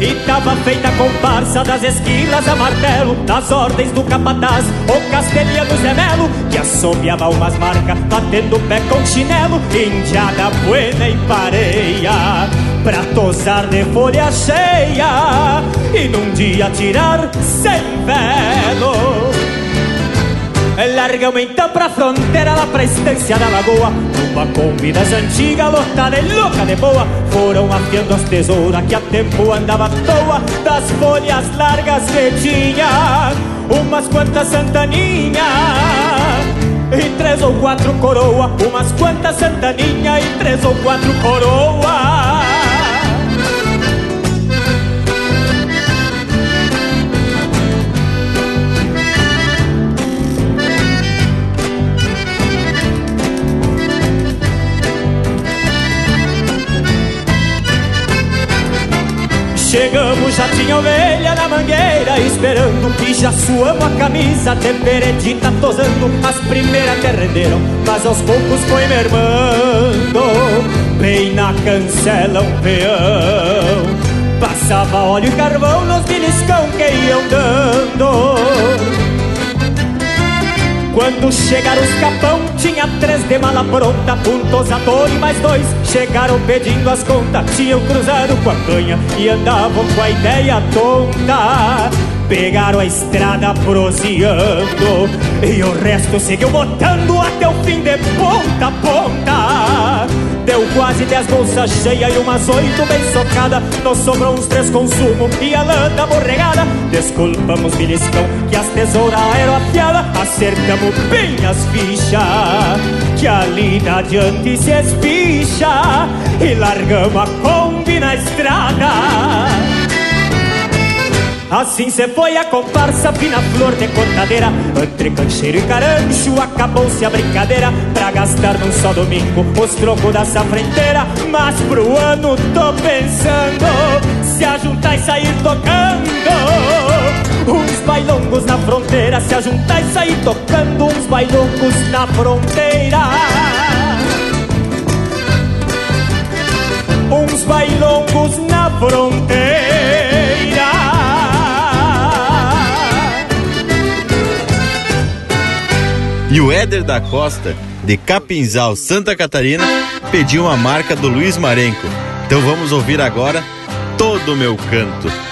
E tava feita a comparsa das esquilas a martelo Das ordens do capataz, o castelhano Zé Melo Que assobiava umas marcas, batendo pé com chinelo. Indiada buena e pareia Pra tosar de folha cheia. E num dia tirar sem velo Largamos então pra fronteira, lá pra estância da lagoa Uma Kombi das antigas, lotada e louca de boa. Foram afiando as tesouras que a tempo andava à toa. Das folhas largas que tinha Umas quantas santaninhas E três ou quatro coroa Umas quantas santaninhas e três ou quatro coroa Chegamos, já tinha ovelha na mangueira Esperando o E já suamos a camisa de veredita tosando As primeiras até renderam, mas aos poucos foi mermando Bem na cancela um peão. Passava óleo e carvão nos beliscão que iam dando quando chegaram os capão, tinha três de mala pronta, puntosador e mais dois chegaram pedindo as contas. Tinham cruzado com a canha e andavam com a ideia tonta. Pegaram a estrada proseando e o resto seguiu botando até o fim de ponta a ponta. Deu quase dez bolsas cheias e umas oito bem socada. Nos sobrou uns três consumo e a lã da borregada Desculpamos, beliscão, que as tesouras eram afiadas. Acertamos bem as fichas Que ali na adiante se espicha. E largamos a Kombi na estrada. Assim se foi a comparsa, fina flor de cortadeira. Entre cancheiro e carancho acabou-se a brincadeira Gastar num só domingo os trocos da safrenteira Mas pro ano tô pensando Se ajuntar e sair tocando. Uns bailongos na fronteira Se ajuntar e sair tocando Uns bailongos na fronteira. Uns bailongos na fronteira. E o Éder da Costa, de Capinzal, Santa Catarina, pediu uma marca do Luiz Marenco. Então vamos ouvir agora Todo o Meu Canto.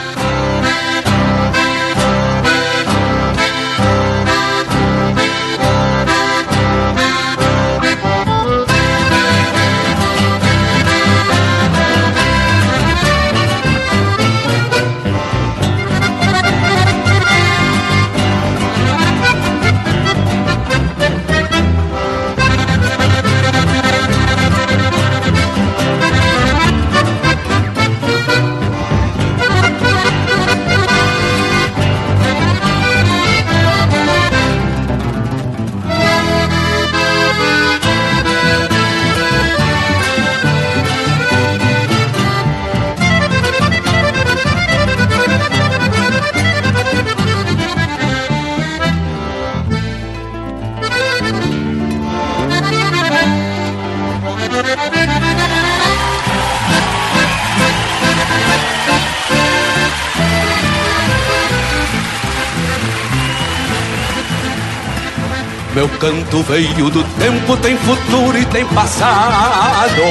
Canto veio do tempo, tem futuro e tem passado.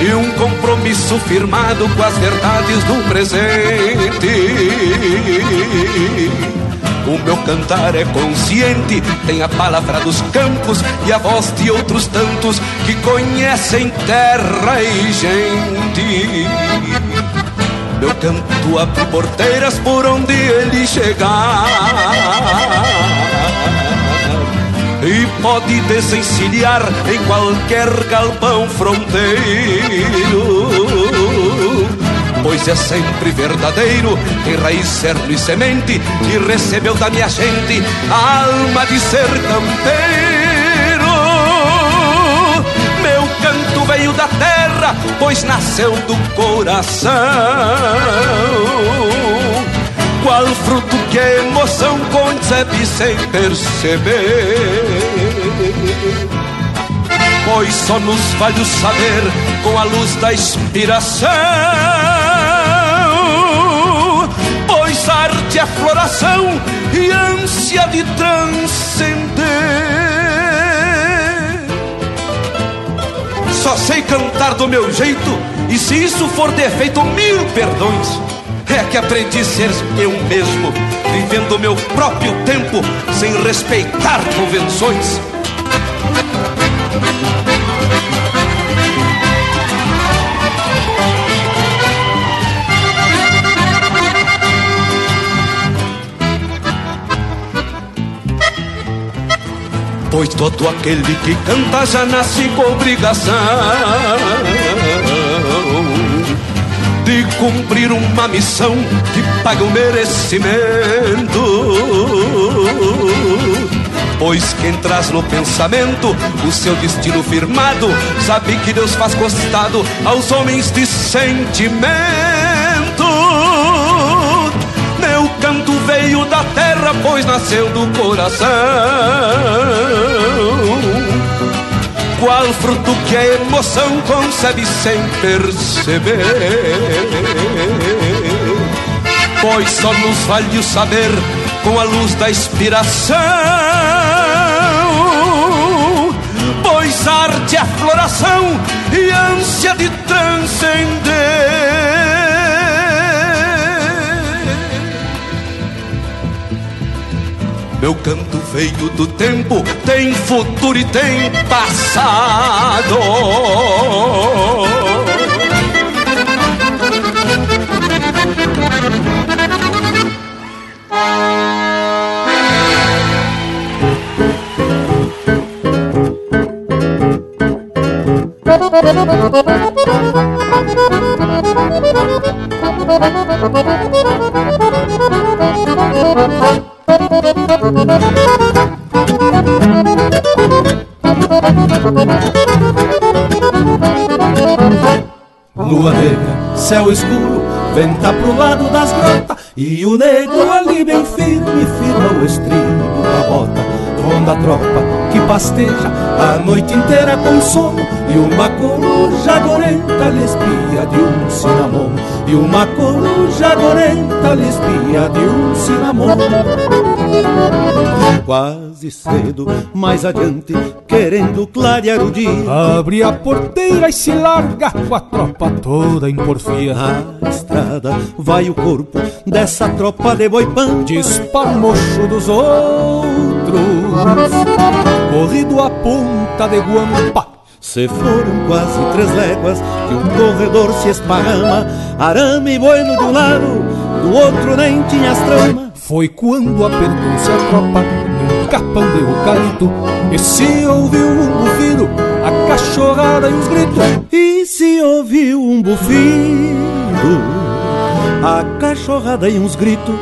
E um compromisso firmado com as verdades do presente. O meu cantar é consciente, tem a palavra dos campos e a voz de outros tantos que conhecem terra e gente. Meu canto abre porteiras por onde ele chegar E pode desencilhar em qualquer galpão fronteiro Pois é sempre verdadeiro, tem raiz, cerno e semente Que recebeu da minha gente a alma de ser campeiro veio da terra, pois nasceu do coração. Qual fruto que a emoção concebe sem perceber? Pois só nos vale o saber com a luz da inspiração. Pois arte é floração e ânsia de transcender. só sei cantar do meu jeito, e se isso for defeito, mil perdões. É que aprendi a ser eu mesmo, vivendo meu próprio tempo, sem respeitar convenções. Pois todo aquele que canta já nasce com obrigação de cumprir uma missão que paga o merecimento. Pois quem traz no pensamento o seu destino firmado, sabe que Deus faz costado aos homens de sentimento pois nasceu do coração. Qual fruto que a emoção concebe sem perceber? Pois só nos vale o saber com a luz da inspiração. É floração e ânsia de transcender. Meu canto veio do tempo, tem futuro e tem passado. Lua negra, céu escuro, venta pro lado das grotas E o negro ali bem firme, firma o estribo da bota Ronda a tropa que pasteja a noite inteira com sono E uma coruja gorenta lhe espia de um cinamomo E uma coruja gorenta lhe espia de um cinamomo Quase cedo, mais adiante, querendo clarear o dia. Abre a porteira e se larga com a tropa toda em porfia. Na estrada vai o corpo dessa tropa de boipã Dispara o mocho dos outros Corrido a ponta de guampa se foram quase três léguas que um corredor se esparrama, arame e bueno de um lado, do outro nem tinha as tramas. Foi quando apertou-se a tropa num capão de eucalipto E se ouviu um bufido, a cachorrada e os gritos E se ouviu um bufido, a cachorrada e uns gritos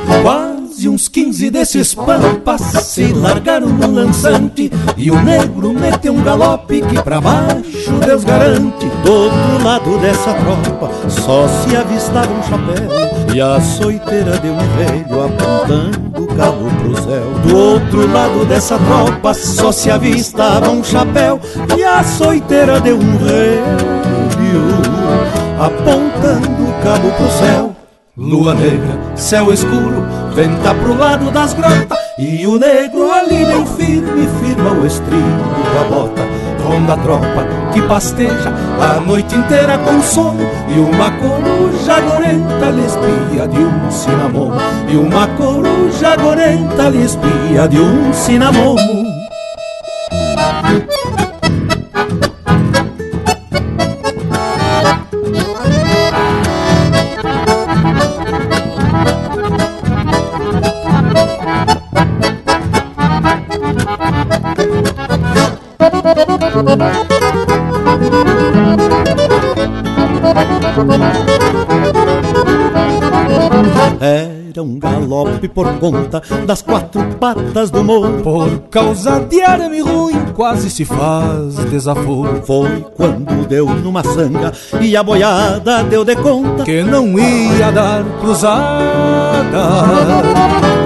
Quase uns quinze desses pampas se largaram no lançante E o negro meteu um galope que pra baixo Deus garante. Do outro lado dessa tropa só se avistava um chapéu e a soiteira de um velho apontando o cabo pro céu. Do outro lado dessa tropa só se avistava um chapéu E a soiteira de um velho apontando o cabo pro céu Lua negra, céu escuro, venta pro lado das grotas E o negro ali bem firme firma o estribo da bota. Ronda a tropa que pasteja a noite inteira com sono E uma coruja gorenta lhe espia de um cinamomo E uma coruja gorenta lhe espia de um cinamomo galope por conta das quatro patas do morro. Por causa de arame ruim quase se faz desaforo. Foi quando deu numa sanga e a boiada deu de conta Que não ia dar cruzada.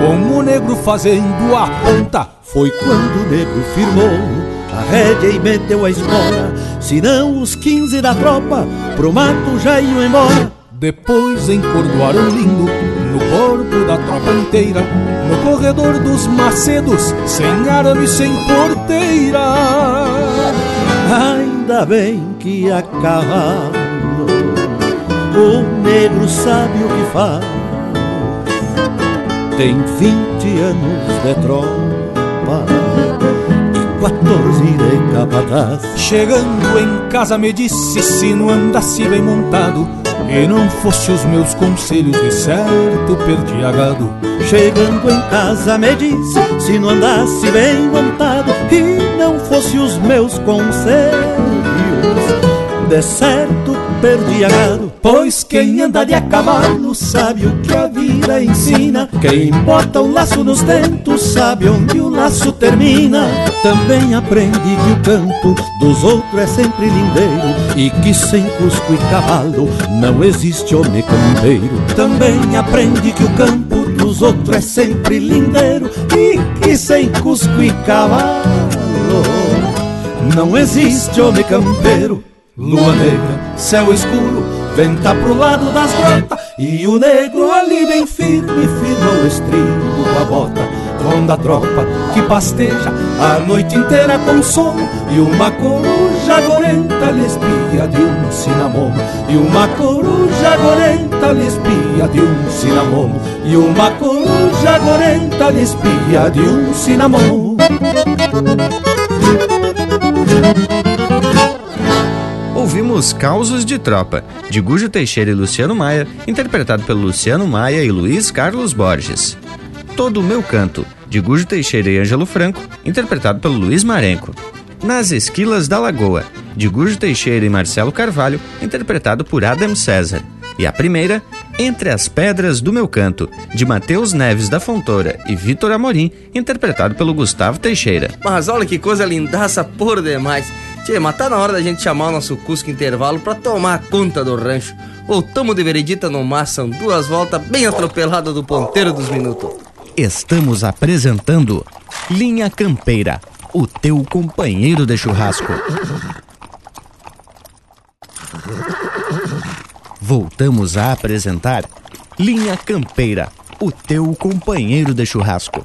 Com o negro fazendo a ponta Foi quando o negro firmou a rédea e meteu a espora Senão os quinze da tropa pro mato já iam embora. Depois encordoaram lindo corpo da tropa inteira No corredor dos macedos, sem arame, sem porteira. Ainda bem que a cavalo O negro sabe o que faz. Tem vinte anos de tropa 14 de capataz. Chegando em casa me disse se não andasse bem montado E não fosse os meus conselhos de certo perdi a gado Chegando em casa me disse se não andasse bem montado E não fosse os meus conselhos. De certo perdi a gado Pois quem anda de a cavalo sabe o que a vida ensina. Quem bota o laço nos dentos sabe onde o laço termina. Também aprende que o campo dos outros é sempre lindeiro E que sem cusco e cavalo não existe homem campeiro. Também aprende que o campo dos outros é sempre lindeiro pique sem cusco e cavalo. Não existe homem campeiro, lua negra, céu escuro, venta pro lado das grotas e o negro ali bem firme firma o estribo da bota ronda a tropa que pasteja. A noite inteira com sono E uma coruja gorenta lhe espia de um cinamomo. E uma coruja gorenta lhe espia de um cinamomo. E uma coruja gorenta lhe espia de um cinamomo Ouvimos Causos de Tropa, de Gujo Teixeira e Luciano Maia, interpretado pelo Luciano Maia e Luiz Carlos Borges. Todo o Meu Canto, de Gujo Teixeira e Ângelo Franco, interpretado pelo Luiz Marenco. Nas Esquilas da Lagoa, de Gujo Teixeira e Marcelo Carvalho, interpretado por Adam César. E a primeira, Entre as Pedras do Meu Canto, de Matheus Neves da Fontoura e Vitor Amorim, interpretado pelo Gustavo Teixeira. Mas olha que coisa lindaça por demais. Tchê, mas tá na hora da gente chamar o nosso Cusco Intervalo pra tomar conta do rancho. Voltamos de veredita no mar, são duas voltas bem atropeladas do ponteiro dos minutos. Estamos apresentando Linha Campeira, o teu companheiro de churrasco. Voltamos a apresentar Linha Campeira, o teu companheiro de churrasco.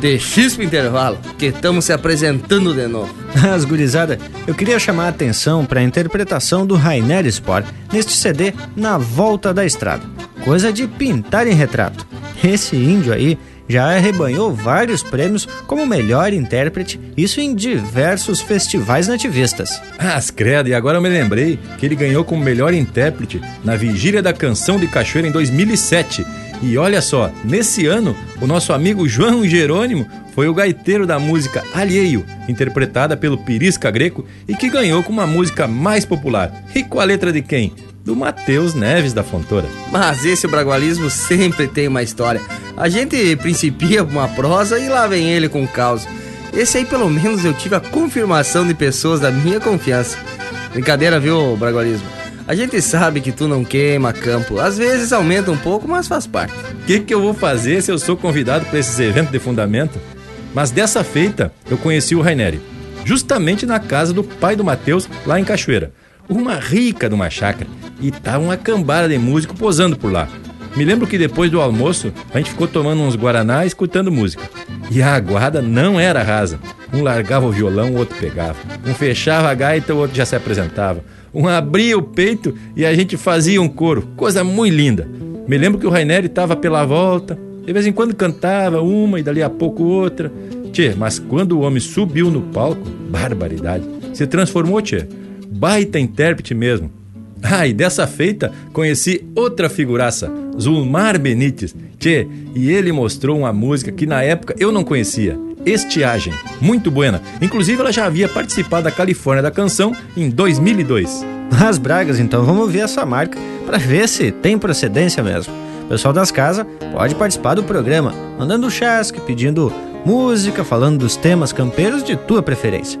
Deixa pro intervalo, que estamos se apresentando de novo. As gurizada, eu queria chamar a atenção para a interpretação do Rainer Sport neste CD Na Volta da Estrada. Coisa de pintar em retrato. Esse índio aí já arrebanhou vários prêmios como melhor intérprete, isso em diversos festivais nativistas. As credo, e agora eu me lembrei que ele ganhou como melhor intérprete na Vigília da Canção de Cachoeira em 2007. E olha só, nesse ano, o nosso amigo João Jerônimo foi o gaiteiro da música Alheio, interpretada pelo Pirisca Greco e que ganhou com uma música mais popular. E com a letra de quem? Do Matheus Neves da Fontoura. Mas esse bragualismo sempre tem uma história. A gente principia uma prosa e lá vem ele com o caos. Esse aí pelo menos eu tive a confirmação de pessoas da minha confiança. Brincadeira, viu, bragualismo? A gente sabe que tu não queima campo. Às vezes aumenta um pouco, mas faz parte. O que, que eu vou fazer se eu sou convidado para esses eventos de fundamento? Mas dessa feita, eu conheci o Raineri, justamente na casa do pai do Matheus, lá em Cachoeira uma rica de uma chácara, e tava uma cambada de músico posando por lá. Me lembro que depois do almoço a gente ficou tomando uns guaraná e escutando música. E a aguarda não era rasa. Um largava o violão, o outro pegava. Um fechava a gaita, o outro já se apresentava. Um abria o peito e a gente fazia um coro. Coisa muito linda. Me lembro que o Raineri estava pela volta. De vez em quando cantava uma e dali a pouco outra. Tchê, mas quando o homem subiu no palco, barbaridade. Se transformou, tchê baita intérprete mesmo. Ah, e dessa feita conheci outra figuraça, Zulmar Benites. Tchê, e ele mostrou uma música que na época eu não conhecia. Estiagem, muito buena. Inclusive ela já havia participado da Califórnia da Canção em 2002. As Bragas, então vamos ouvir essa marca para ver se tem procedência mesmo. O pessoal das casas pode participar do programa, mandando chasque, pedindo música, falando dos temas campeiros de tua preferência.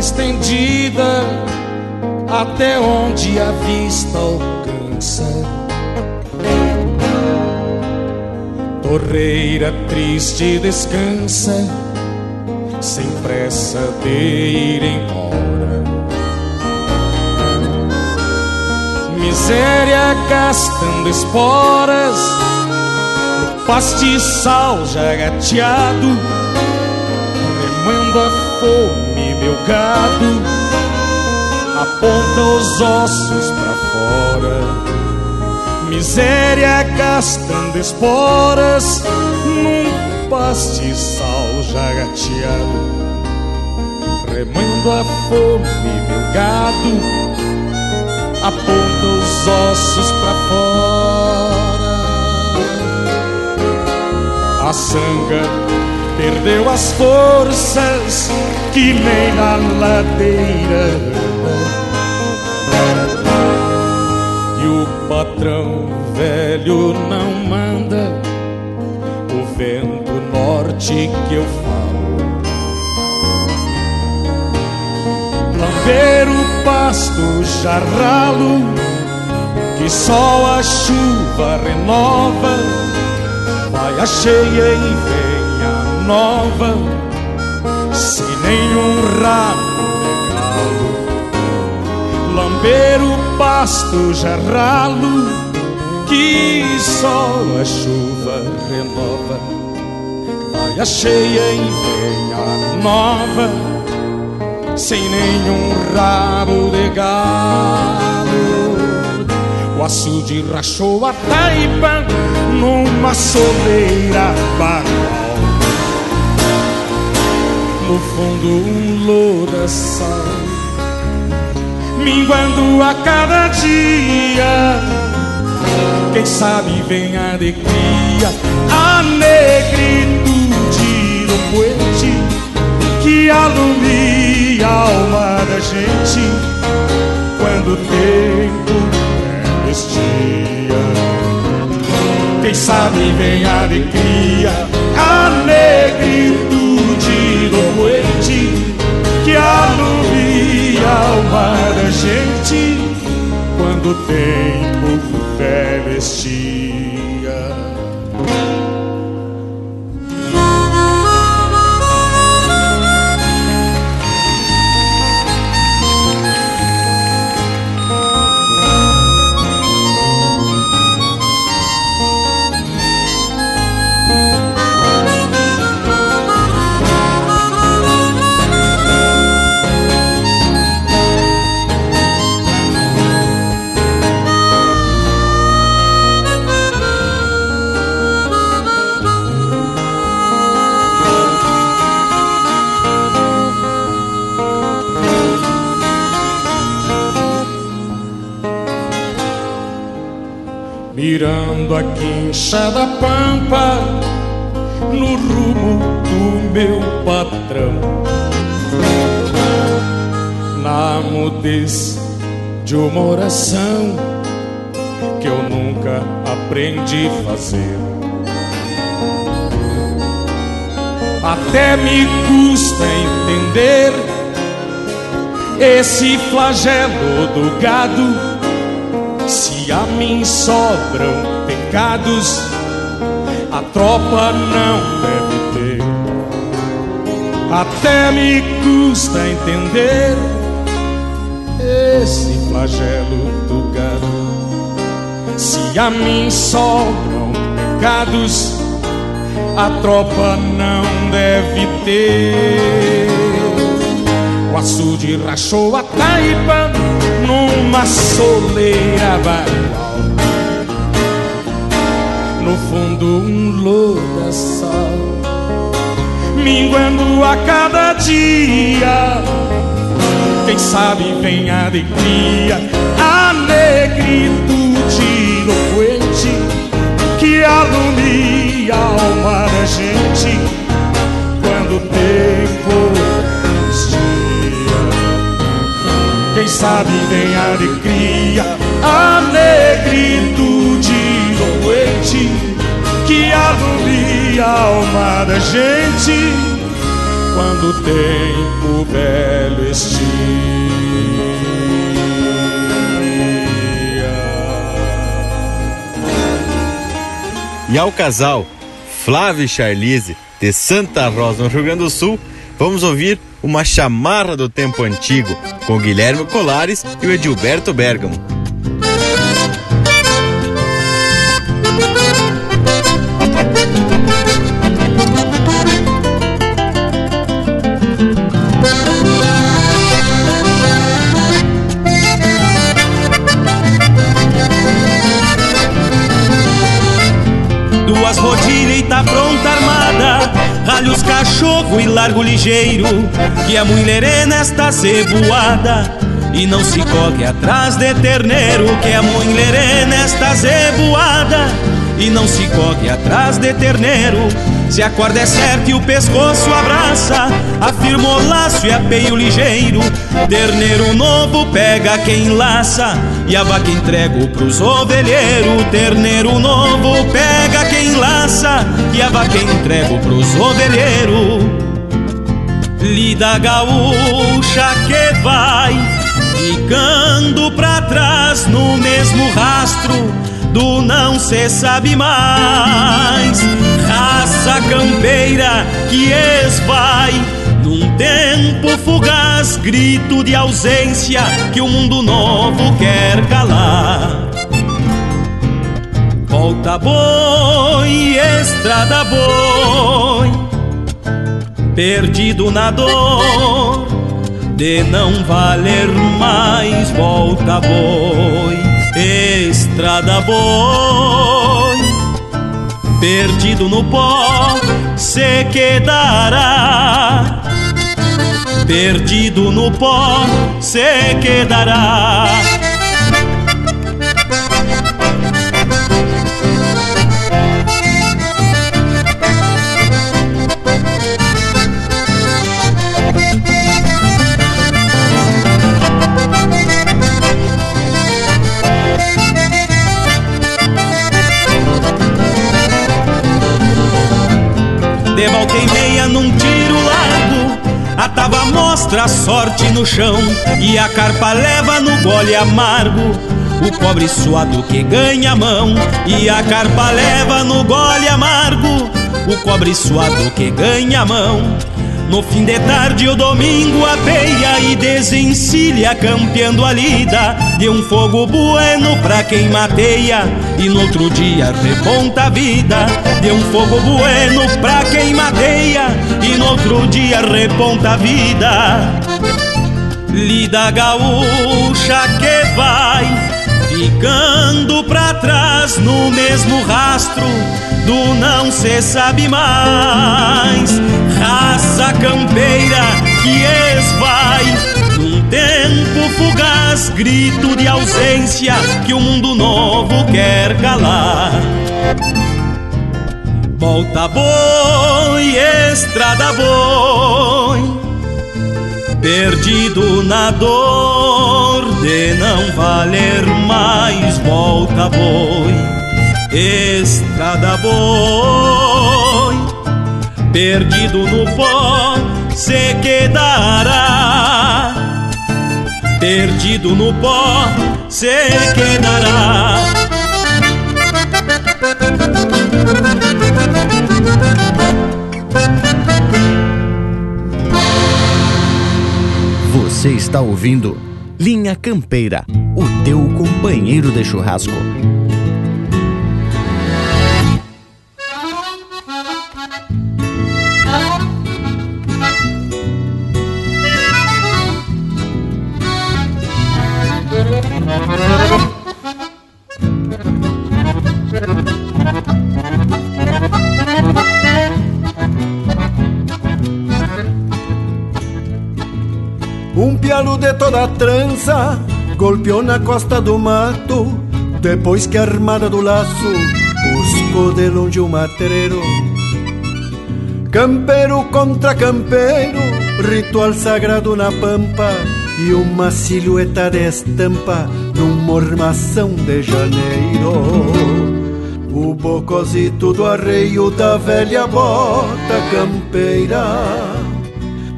Estendida até onde a vista alcança. Torreira triste descansa, sem pressa de ir embora. Miséria gastando esporas, no pastiçal já gateado, remando a fome meu gado aponta os ossos pra fora. Miséria gastando esporas num pastiçal já gateado. Remando a fome, meu gado aponta os ossos pra fora. A sanga perdeu as forças que nem na ladeira. E o patrão velho não manda o vento norte que eu falo. Lamber o pasto jarralo que só a chuva renova. Vai a cheia e vem nova, sem nenhum ramo de galo. Lamber o pasto jarralo, que só a chuva renova. Vai a cheia e vem a nova, sem nenhum rabo de galo. O açude rachou a taipa numa soleira bagual. No fundo um lodaçal, minguando a cada dia. Quem sabe vem a alegria, a negritude do poente que alumia a alma da gente quando o tempo dia. Quem sabe vem a alegria, tempo velho mirando a quincha da pampa no rumo do meu patrão. Na mudez de uma oração que eu nunca aprendi a fazer. Até me custa entender esse flagelo do gado se a mim sobram pecados, a tropa não deve ter. Até me custa entender esse flagelo do gado. Se a mim sobram pecados, a tropa não deve ter. O açude rachou a taipa numa soleira bagual No fundo um lodaçal Minguando a cada dia. Quem sabe vem a alegria. A negritude do poente Que alumia a alma da gente. Quando o tempo Quem sabe vem alegria, a negritude do doente que alumia a alma da gente quando o tempo velho estia. E ao casal Flávio e Charlize de Santa Rosa, no Rio Grande do Sul, vamos ouvir uma chamarra do tempo antigo, com Guilherme Colares e o Edilberto Bergamo. Cachorro e largo ligeiro Que a mulherena está zeboada E não se corre atrás de terneiro Que a mulherena está zeboada E não se corre atrás de terneiro. Se a corda é certa e o pescoço abraça, afirma o laço e apeio ligeiro. Terneiro novo pega quem laça e a vaca entrego pros ovelheiros. Terneiro novo pega quem laça e a vaca entrego pros ovelheiros. Lida gaúcha que vai ficando pra trás no mesmo rastro do não se sabe mais. Raça campeira que esvai num tempo fugaz, grito de ausência que o mundo novo quer calar. Volta boi, estrada boi, perdido na dor de não valer mais, volta boi estrada boi, perdido no pó se quedará. Perdido no pó se quedará. Mostra a sorte no chão E a carpa leva no gole amargo. O pobre suado que ganha a mão E a carpa leva no gole amargo. O cobre suado que ganha a mão no fim de tarde o domingo apeia e desencilha campeando a lida De um fogo bueno pra quem mateia. E no outro dia reponta a vida De um fogo bueno pra quem mateia. E no outro dia reponta a vida. Lida gaúcha que vai ficando pra trás no mesmo rastro do não se sabe mais. Raça campeira que esvai num tempo fugaz, grito de ausência que o mundo novo quer calar. Volta boi, estrada boi, perdido na dor de não valer mais, volta boi estrada boi, perdido no pó se quedará, perdido no pó se quedará. Você está ouvindo Linha Campeira, o teu companheiro de churrasco. De toda a trança golpeou na costa do mato Depois que a armada do laço buscou de longe o matreiro Campeiro contra campeiro, ritual sagrado na pampa E uma silhueta de estampa num mormação de janeiro. O bocozito do arreio da velha bota campeira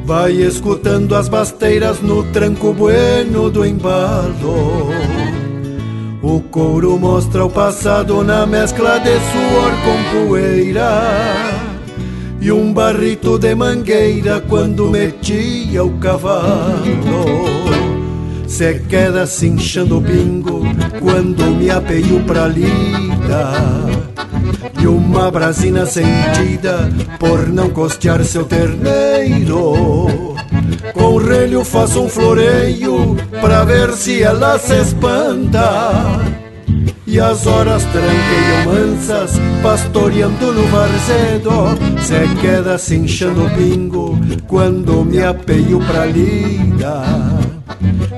Vai escutando as basteiras no tranco bueno do embalo. O couro mostra o passado na mescla de suor com poeira. E um barrito de mangueira quando metia o cavalo. Se queda cinchando o pingo quando me apeio pra lida e uma brasina sentida por não costear seu terneiro. Com relho faço um floreio pra ver se ela se espanta. E as horas tranqueiam mansas, pastoreando no varzedo. Se queda cinchando o pingo quando me apeio pra lida.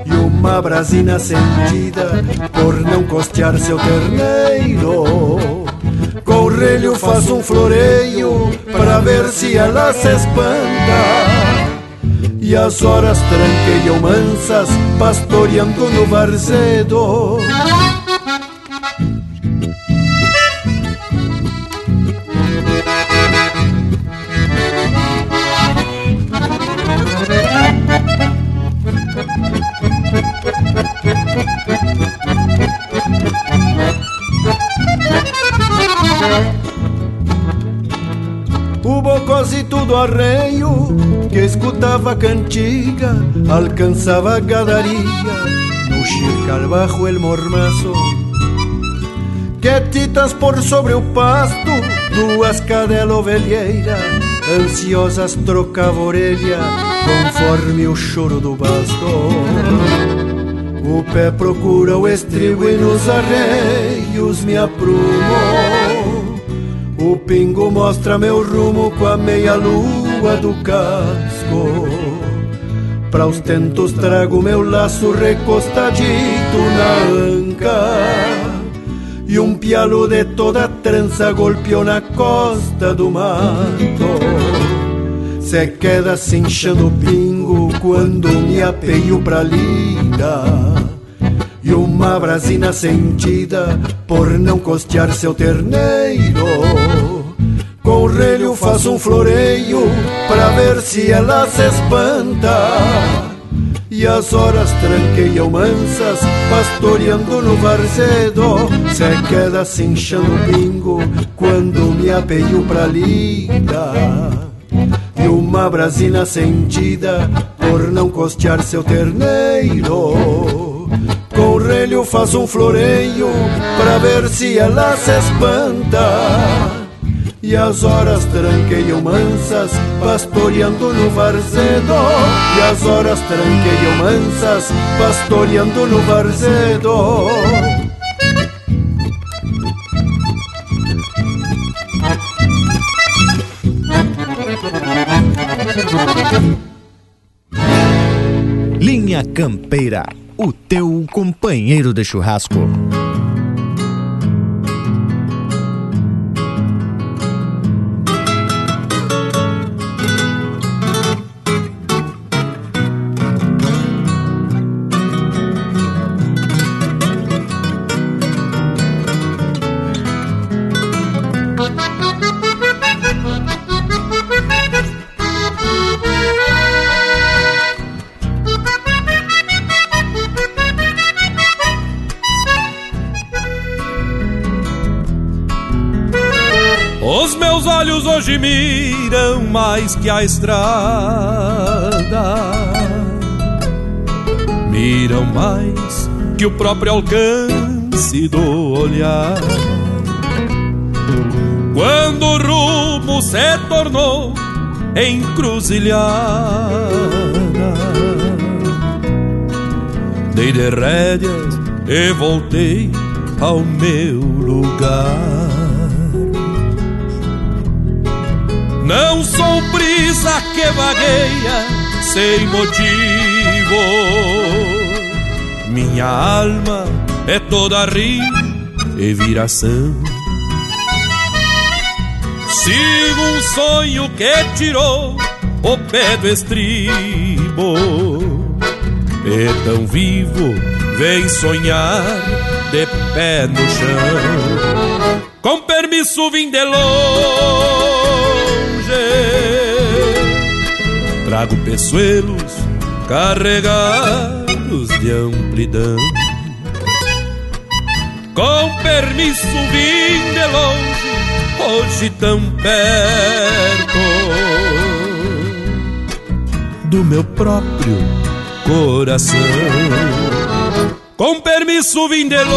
E uma brasina sentida por não costear seu terneiro faço um floreio pra ver se ela se espanta. E as horas tranqueiam mansas, pastoreando no varzedo. O bocozito do arreio que escutava cantiga alcançava a gadaria no xircar bajo el mormaço. Quietitas por sobre o pasto, duas cadelas ovelheiras, ansiosas trocava orelha conforme o choro do basto. O pé procura o estribo e nos arreios me aprumo. O pingo mostra meu rumo com a meia lua do casco. Pra os tentos trago meu laço recostadito na anca. E um pialo de toda trança golpeou na costa do mato. Se queda cinchando pingo quando me apeio pra lida. E uma brasina sentida por não costear seu terneiro. O relho faço um floreio pra ver se ela se espanta. E as horas tranqueiam mansas, pastoreando no varzedo. Se queda cinchando o pingo quando me apeio pra lida e uma brasina sentida por não costear seu terneiro. Com o relho faço um floreio pra ver se ela se espanta. E as horas tranqueiam mansas, pastoreando no varzedo. E as horas tranqueiam mansas, pastoreando no varzedo. Linha Campeira, o teu companheiro de churrasco. Mais que a estrada. Miram mais que o próprio alcance do olhar. Quando o rumo se tornou encruzilhada, dei de rédeas e voltei ao meu lugar. Não sou brisa que vagueia sem motivo. Minha alma é toda rim e viração. Sigo um sonho que tirou o pé do estribo. E tão vivo, vem sonhar de pé no chão. Com permisso, vim de longe. Trago peçoelos carregados de amplidão. Com permisso, vim de longe, hoje tão perto do meu próprio coração. Com permisso, vim de longe,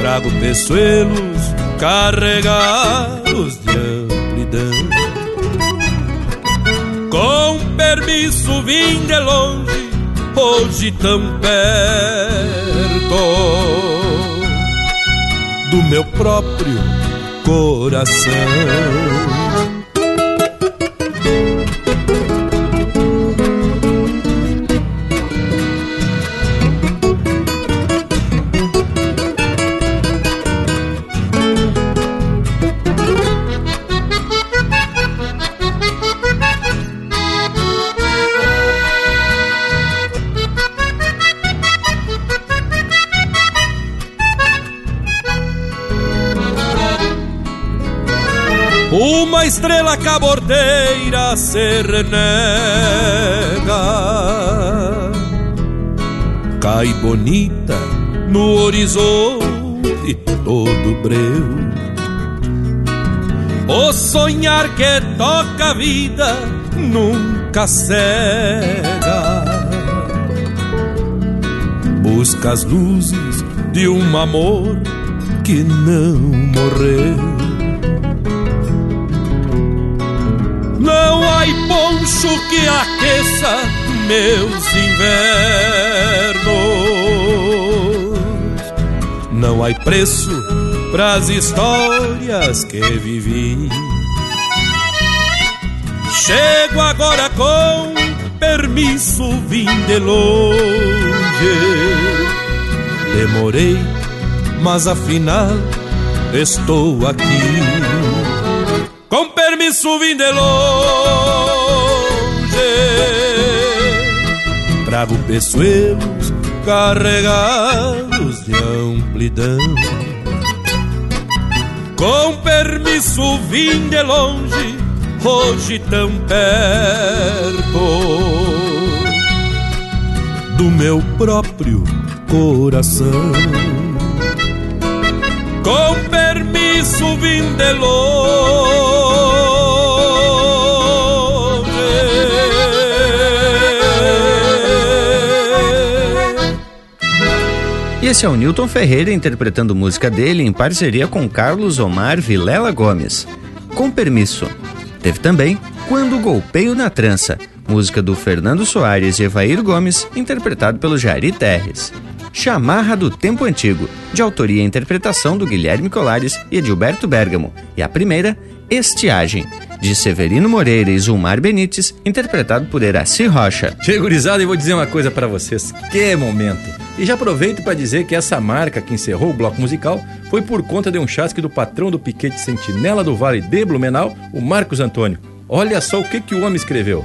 trago peçoelos carregados de amplidão. Com permisso, vim de longe, hoje tão perto do meu próprio coração. Estrela cabordeira se renega. Cai bonita no horizonte todo breu. O sonhar que toca a vida nunca cega. Busca as luzes de um amor que não morreu. Há poncho que aqueça meus invernos. Não há preço pras histórias que vivi. Chego agora com permisso, vim de longe. Demorei, mas afinal estou aqui. Com permisso vim de longe Peçoelos carregados de amplidão. Com permisso vim de longe Hoje tão perto Do meu próprio coração. Com permisso vim de longe Esse é o Newton Ferreira interpretando música dele em parceria com Carlos Omar Vilela Gomes. Com permisso. Teve também Quando Golpeio na Trança, música do Fernando Soares e Evair Gomes, interpretado pelo Jari Terres. Chamarra do Tempo Antigo, de autoria e interpretação do Guilherme Colares e Edilberto Bergamo. E a primeira, Estiagem, de Severino Moreira e Zulmar Benites, interpretado por Eraci Rocha. Chegurizado, e vou dizer uma coisa para vocês. Que momento! E já aproveito para dizer que essa marca que encerrou o bloco musical foi por conta de um chasque do patrão do piquete Sentinela do Vale de Blumenau, o Marcos Antônio. Olha só o que, que o homem escreveu.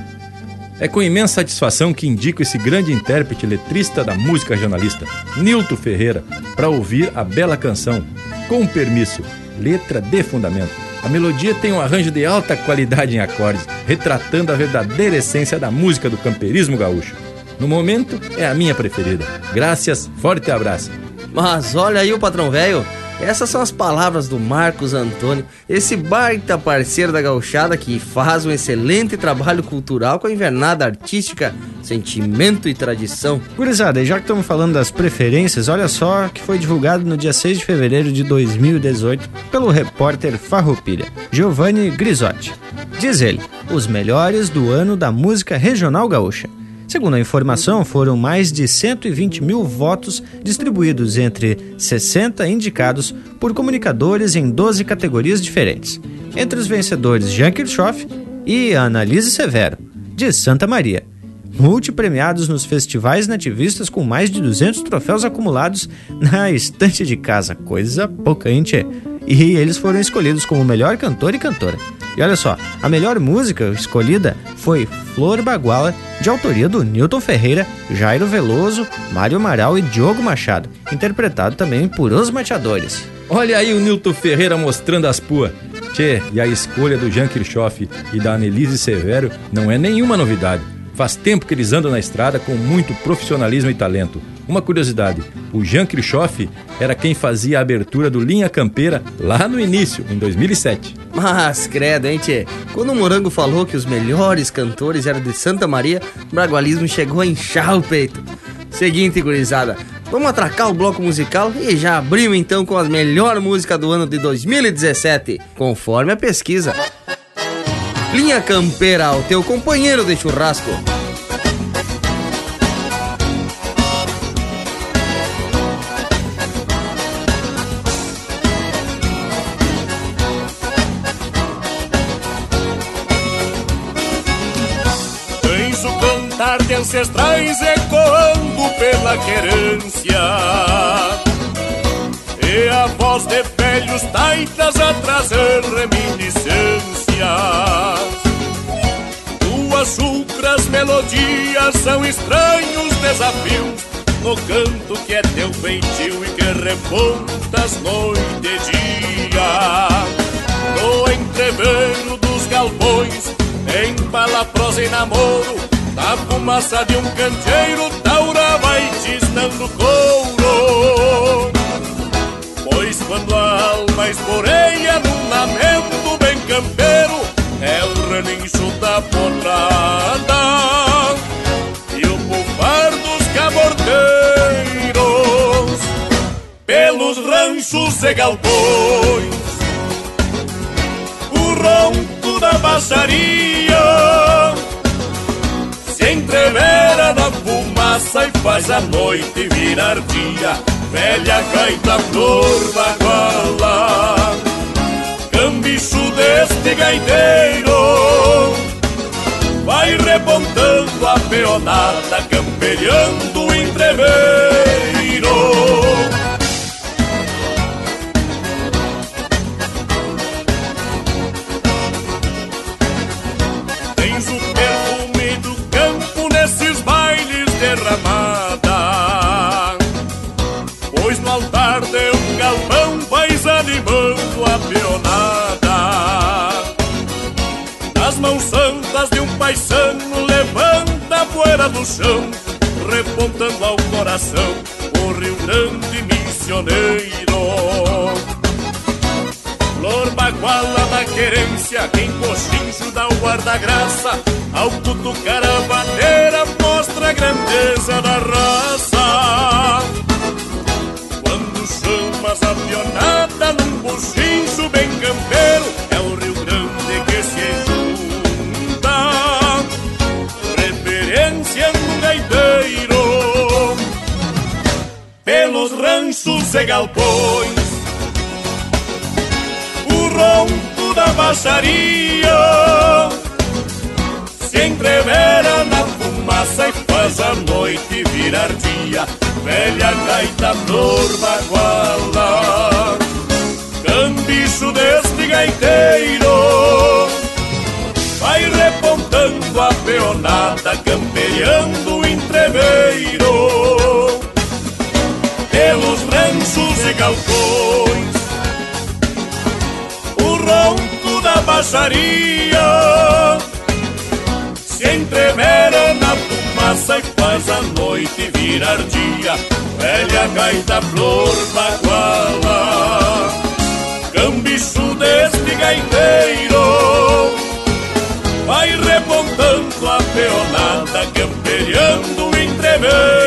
É com imensa satisfação que indico esse grande intérprete letrista da música regionalista, Nilton Ferreira, para ouvir a bela canção. Com permisso, letra de fundamento. A melodia tem um arranjo de alta qualidade em acordes, retratando a verdadeira essência da música do camperismo gaúcho. No momento, é a minha preferida. Graças, forte abraço. Mas olha aí o patrão velho. Essas são as palavras do Marcos Antônio, esse baita parceiro da gauchada que faz um excelente trabalho cultural com a invernada artística, sentimento e tradição. Gurizada, e já que estamos falando das preferências, olha só que foi divulgado no dia 6 de fevereiro de 2018 pelo repórter Farroupilha, Giovanni Grisotti. Diz ele, os melhores do ano da música regional gaúcha. Segundo a informação, foram mais de 120 mil votos distribuídos entre 60 indicados por comunicadores em 12 categorias diferentes. Entre os vencedores, Jean Kirchhoff e Annalise Severo, de Santa Maria. Multipremiados nos festivais nativistas com mais de 200 troféus acumulados na estante de casa. Coisa pouca, hein, tchê? E eles foram escolhidos como melhor cantor e cantora. E olha só, a melhor música escolhida foi Flor Baguala, de autoria do Newton Ferreira, Jairo Veloso, Mário Amaral e Diogo Machado, interpretado também por Os Mateadores. Olha aí o Newton Ferreira mostrando as puas. Tchê, e a escolha do Jean Kirchhoff e da Annelise Severo não é nenhuma novidade. Faz tempo que eles andam na estrada com muito profissionalismo e talento. Uma curiosidade: o Jean Kirchhoff era quem fazia a abertura do Linha Campeira lá no início, em 2007. Mas, credo, hein, tchê? Quando o Morango falou que os melhores cantores eram de Santa Maria, o bragualismo chegou a inchar o peito. Seguinte, gurizada, vamos atracar o bloco musical e já abrimos então com a melhor música do ano de 2017, conforme a pesquisa. Linha Campeira, o teu companheiro de churrasco. Tens o cantar de ancestrais ecoando pela querência E a voz de velhos taitas a trazer reminiscências Tuas sucras melodias são estranhos desafios No canto que é teu feitio e que repontas noite e dia. No entreveiro dos galpões Embala prosa e namoro Da fumaça de um canteiro Taura vai cisnando couro. Pois quando a alma esporeia da potrada E o bufar dos cabordeiros Pelos ranchos e galpões. O ronco da baixaria Se entrevera na fumaça E faz a noite virar dia Velha gaita flor baguala Cambicho deste gaiteiro Vai repontando a peonada Camperiando o entreveiro paisano levanta a poeira do chão Repontando ao coração o Rio Grande missioneiro. Flor baguala da querência, quem cochincho dá o guarda-graça Ao cutucar a bandeira mostra a grandeza da raça. Quando chamas a pionada num bochincho e galpões o ronco da baixaria se entrevera na fumaça e faz a noite virar dia. Velha gaita flor baguala, cambicho deste gaiteiro, vai repontando a peonada, camperiando o entreveiro, galpões o ronco da baixaria se entrevera na fumaça e faz a noite virar dia. Velha gaita flor baguala, cambicho deste gaiteiro, vai repontando a peonada, camperiando o entreveiro.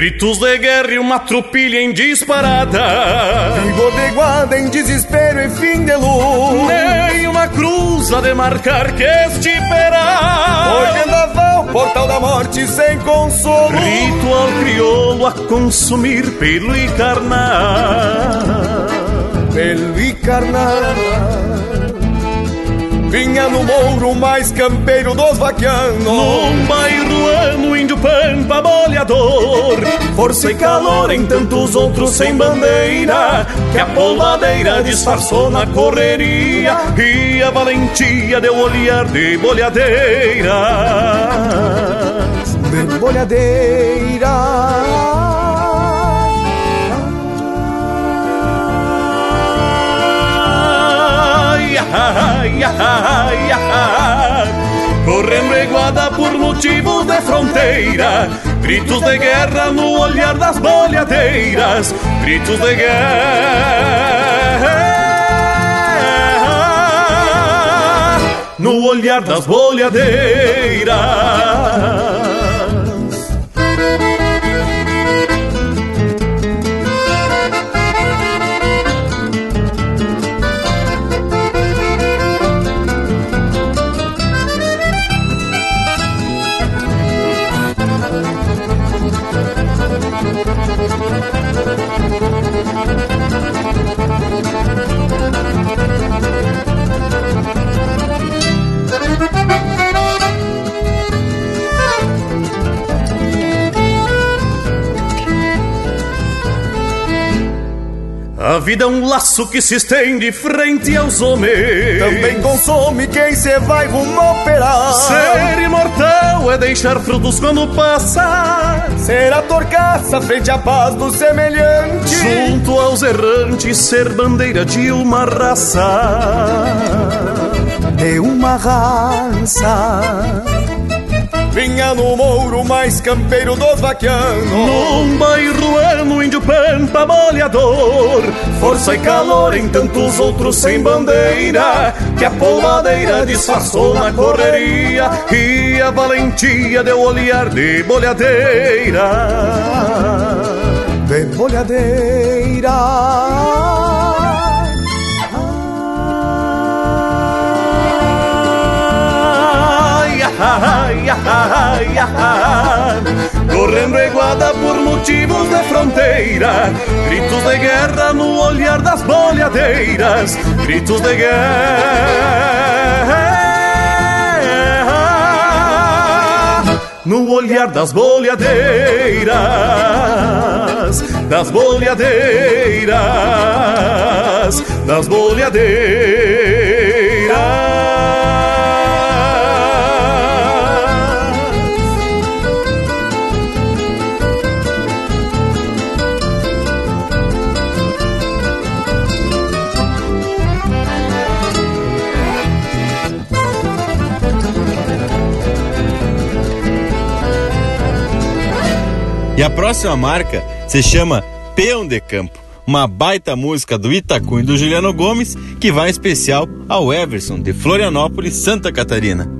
Gritos de guerra e uma tropilha em disparada. Vigor de guarda em desespero e fim de luz. Nem uma cruz a demarcar que esperar Foi vendaval, portal da morte sem consolo. Ritual crioulo a consumir pelo e carnal Pelo e carnal Vinha no mouro mais campeiro dos vaquianos. Num bairro ano, pampa boleador. Força e calor em tantos outros sem bandeira Que a polvadeira disfarçou na correria E a valentia deu olhar de bolhadeiras De bolhadeiras ai, ai, ai. Correndo iguada por motivos de fronteira Gritos de guerra no olhar das bolhadeiras Gritos de guerra No olhar das bolhadeiras vida é um laço que se estende frente aos homens. Também consome quem se vai rumo operar. Ser imortal é deixar frutos quando passa. Ser a torcaça frente à paz do semelhante. Junto aos errantes, ser bandeira de uma raça. De uma raça. Vinha no mouro mais campeiro dos vaquianos Num bairro índio pampa molhador Força e calor em tantos outros sem bandeira. Que a polvadeira disfarçou na correria. E a valentia deu olhar de bolhadeira. De bolhadeira. Ai, correndo iguada por motivos de fronteira, gritos de guerra no olhar das bolhadeiras, gritos de guerra no olhar das bolhadeiras, das bolhadeiras, das bolhadeiras. Próxima marca se chama Peão de Campo, uma baita música do Itacum e do Juliano Gomes que vai em especial ao Everson de Florianópolis, Santa Catarina.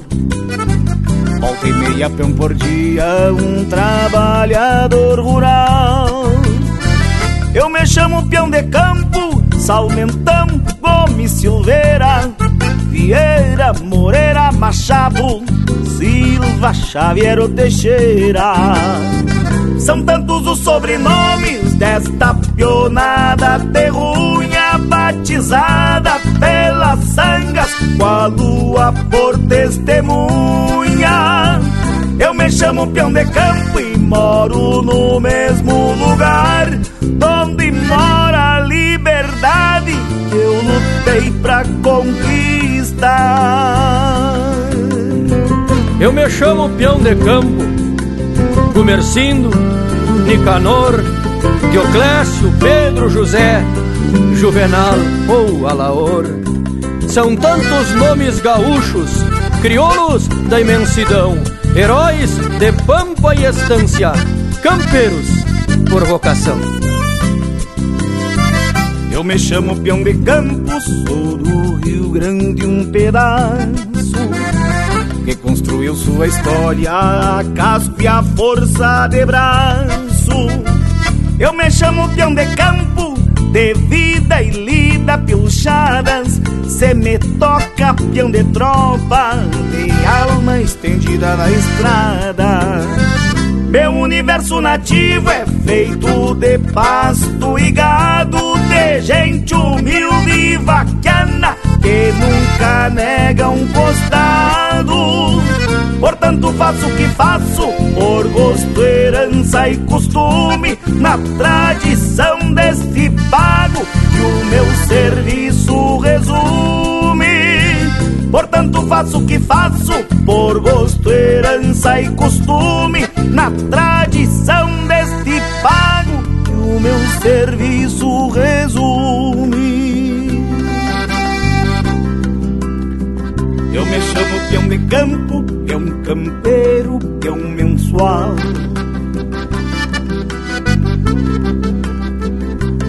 Volta e meia peão por dia, um trabalhador rural. Eu me chamo peão de campo, Salmentão, Gomes Silveira, Vieira, Moreira, Machado, Silva, Xavier Teixeira. São tantos os sobrenomes desta pionada terrunha batizada pelas sangas, com a lua por testemunha. Eu me chamo peão de campo e moro no mesmo lugar onde mora a liberdade que eu lutei pra conquistar. Eu me chamo peão de campo, Gumercindo, Nicanor, Dioclésio, Pedro, José, Juvenal ou Alaor. São tantos nomes gaúchos, crioulos da imensidão, heróis de pampa e estância, campeiros por vocação. Eu me chamo peão de campos, sou do Rio Grande um pedaço que construiu sua história a casco e a força de braço. Eu me chamo peão de campo, de vida e lida pilchadas. Se me toca peão de tropa, de alma estendida na estrada. Meu universo nativo é feito de pasto e gado, de gente humilde e vaquiana que nunca nega um costado. Portanto, faço o que faço por gosto, herança e costume, na tradição deste pago que o meu serviço resume. Portanto, faço o que faço por gosto, herança e costume, na tradição deste pago que o meu serviço resume. Eu me chamo peão de campo, peão campeiro, peão mensual.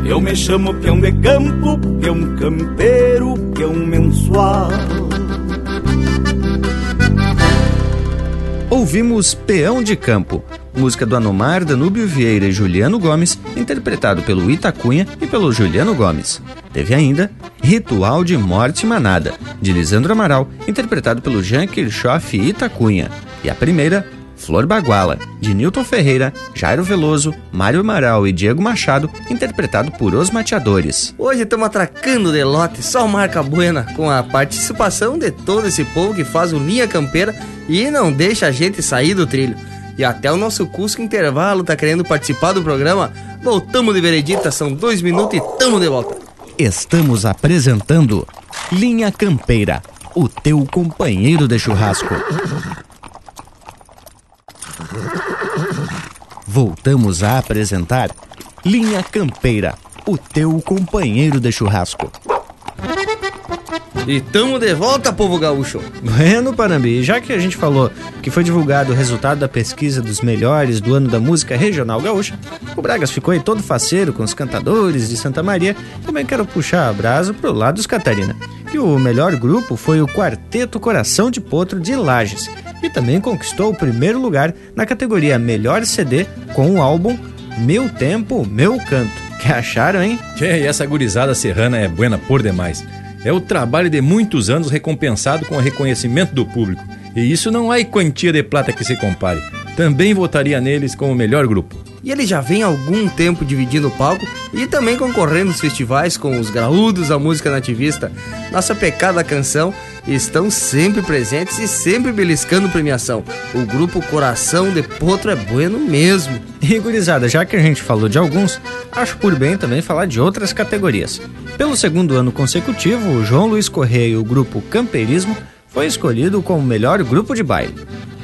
Eu me chamo peão de campo, peão campeiro, peão mensual. Ouvimos Peão de Campo, música do Anomar, Danúbio Vieira e Juliano Gomes, interpretado pelo Itacunha e pelo Juliano Gomes. Teve ainda Ritual de Morte Manada, de Lisandro Amaral, interpretado pelo Jean Kirchhoff e Itacunha. E a primeira, Flor Baguala, de Newton Ferreira, Jairo Veloso, Mário Amaral e Diego Machado, interpretado por Os Mateadores. Hoje estamos atracando de lote, só marca buena, com a participação de todo esse povo que faz o Linha Campeira e não deixa a gente sair do trilho. E até o nosso Cusco Intervalo tá querendo participar do programa. Voltamos de veredita, são dois minutos e tamo de volta. Estamos apresentando Linha Campeira, o teu companheiro de churrasco. Voltamos a apresentar Linha Campeira, o teu companheiro de churrasco. E tamo de volta, povo gaúcho. Bueno, Panambi, já que a gente falou que foi divulgado o resultado da pesquisa dos melhores do ano da música regional gaúcha, o Bragas ficou aí todo faceiro com os cantadores de Santa Maria. Também quero puxar a brasa pro lado dos Catarina. E o melhor grupo foi o Quarteto Coração de Potro de Lages, e também conquistou o primeiro lugar na categoria Melhor CD com o álbum Meu Tempo, Meu Canto. Que acharam, hein? Tchê, e essa gurizada serrana é buena por demais. É o trabalho de muitos anos recompensado com o reconhecimento do público. E isso não há quantia de plata que se compare. Também votaria neles como o melhor grupo. E ele já vem há algum tempo dividindo o palco e também concorrendo nos festivais com os graúdos da música nativista. Nossa pecada canção estão sempre presentes e sempre beliscando premiação. O grupo Coração de Potro é bueno mesmo. E gurizada, já que a gente falou de alguns, acho por bem também falar de outras categorias. Pelo segundo ano consecutivo, o João Luiz Correia e o grupo Camperismo foi escolhido como o melhor grupo de baile.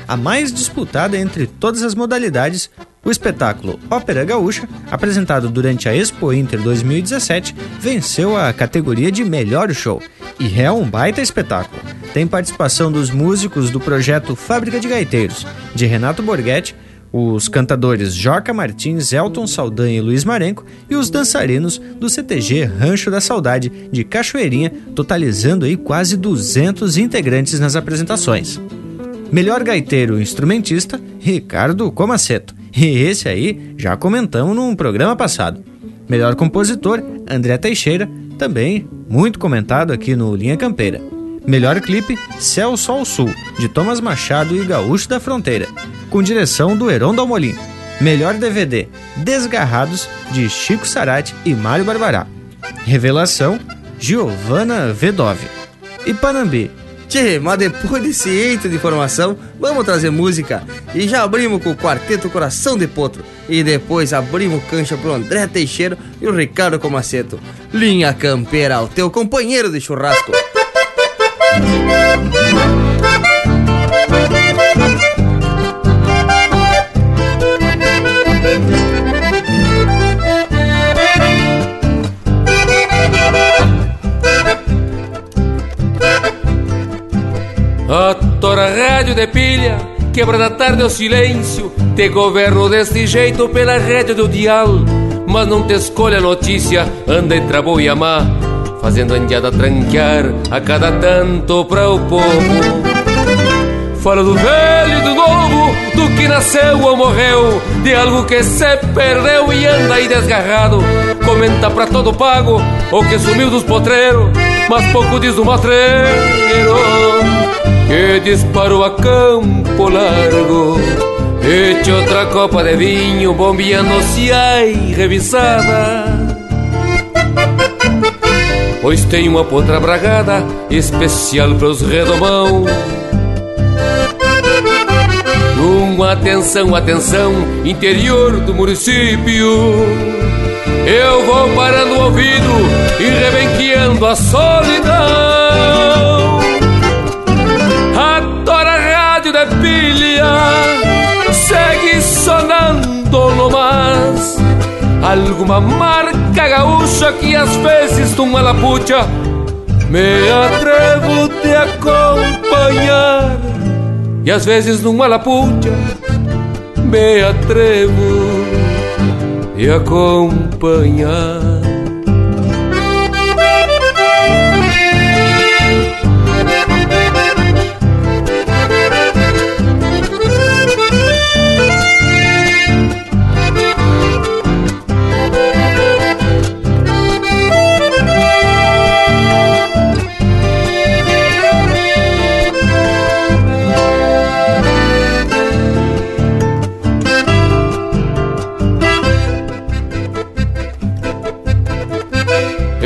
A mais disputada entre todas as modalidades, o espetáculo Ópera Gaúcha, apresentado durante a Expo Inter 2017, venceu a categoria de melhor show. E é um baita espetáculo. Tem participação dos músicos do projeto Fábrica de Gaiteiros, de Renato Borghetti, os cantadores Joca Martins, Elton Saldanha e Luiz Marenco e os dançarinos do CTG Rancho da Saudade de Cachoeirinha, totalizando aí quase 200 integrantes nas apresentações. Melhor gaiteiro instrumentista, Ricardo Comaceto. E esse aí já comentamos num programa passado. Melhor compositor, André Teixeira, também muito comentado aqui no Linha Campeira. Melhor clipe, Céu Sol Sul, de Thomas Machado e Gaúcho da Fronteira, com direção do Heron Dalmolin. Melhor DVD, Desgarrados, de Chico Sarati e Mário Barbará. Revelação, Giovanna Vedove. E Panambi, Tchê, mas depois desse eito de informação, vamos trazer música. E já abrimos com o Quarteto Coração de Potro. E depois abrimos cancha pro André Teixeira e o Ricardo Comaceto. Linha Campeira, o teu companheiro de churrasco. A tora rádio de pilha, quebra da tarde o silêncio, te governo deste jeito pela rédea do dial. Mas não te escolhe a notícia, anda entre a e a má, fazendo a indiada tranquear a cada tanto para o povo. Fala do velho e do novo, do que nasceu ou morreu, de algo que se perdeu e anda aí desgarrado. Comenta pra todo pago o que sumiu dos potreiros, mas pouco diz do matreiro que disparou a campo largo. Eche outra copa de vinho, bombeando-se ai revisada. Pois tem uma potra bragada especial pros redomão. Uma atenção, atenção, interior do município. Eu vou parando o ouvido e rebenqueando a solidão. Segue sonando no mas alguma marca gaúcha que às vezes numa lapucha me atrevo te acompanhar. E às vezes numa lapucha me atrevo te acompanhar.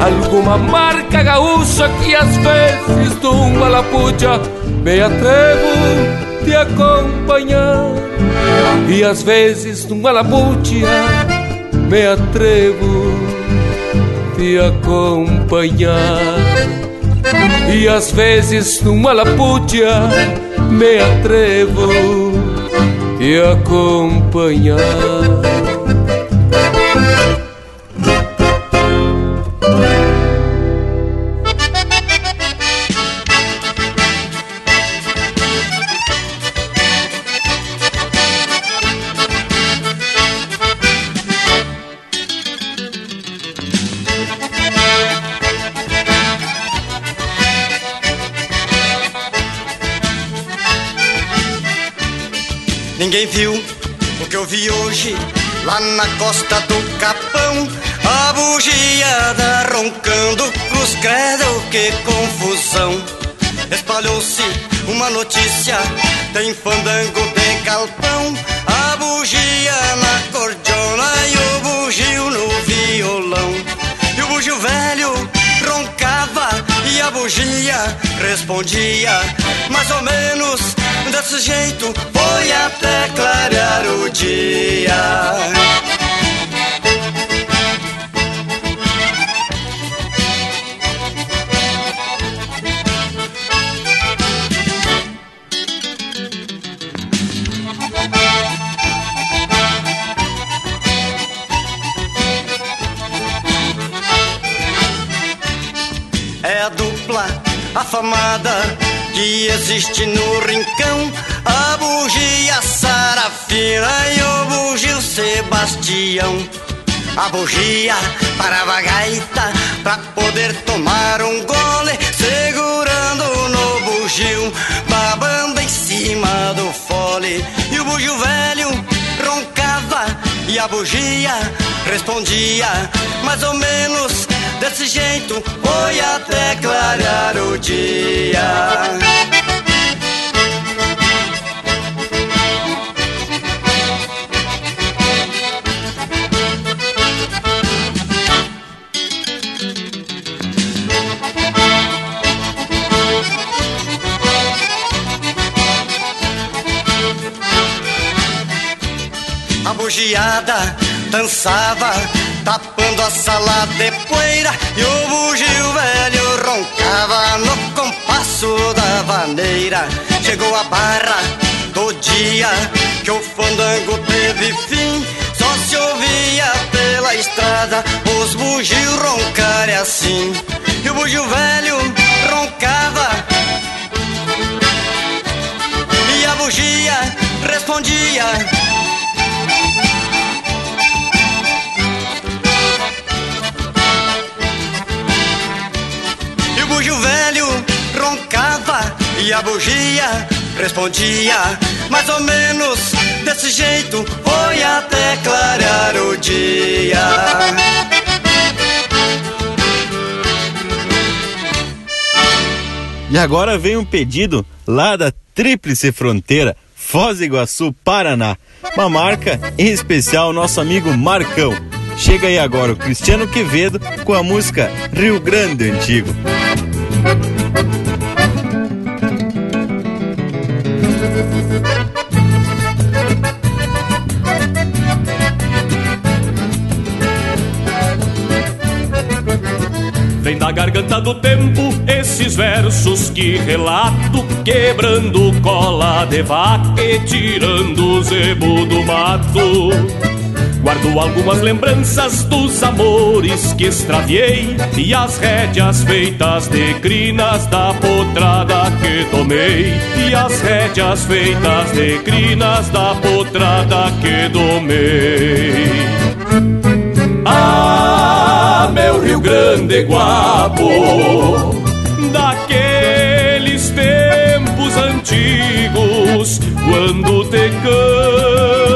Alguma marca gaúcha que às vezes numa lapucha me atrevo te acompanhar. E às vezes numa lapucha me atrevo te acompanhar. E às vezes numa lapucha me atrevo te acompanhar Ninguém viu o que eu vi hoje lá na costa do Capão. A bugiada roncando, cruz credo, que confusão. Espalhou-se uma notícia, tem fandango de galpão. A bugia na cordiona e o bugio no violão. E o bugio velho roncava e a bugia respondia mais ou menos desse jeito foi até clarear o dia. O bugio Sebastião. A bugia parava a gaita pra poder tomar um gole, segurando no bugio, babando em cima do fole. E o bugio velho roncava e a bugia respondia mais ou menos desse jeito. Foi até clarear o dia. Dançava, tapando a sala de poeira E o bugio velho roncava no compasso da vaneira. Chegou a barra do dia que o fandango teve fim Só se ouvia pela estrada os bugios roncarem assim. E o bugio velho roncava E a bugia respondia O bugio velho roncava e a bugia respondia mais ou menos desse jeito foi até clarear o dia. E agora vem um pedido lá da Tríplice Fronteira, Foz do Iguaçu, Paraná. Uma marca em especial nosso amigo Marcão. Chega aí agora o Cristiano Quevedo com a música Rio Grande Antigo. Vem da garganta do tempo esses versos que relato Quebrando cola de vaca e tirando o zebo do mato Guardo algumas lembranças dos amores que extraviei E as rédeas feitas de crinas da potrada que tomei. E as rédeas feitas de crinas da potrada que domei. Ah, meu Rio Grande guapo Daqueles tempos antigos Quando te canto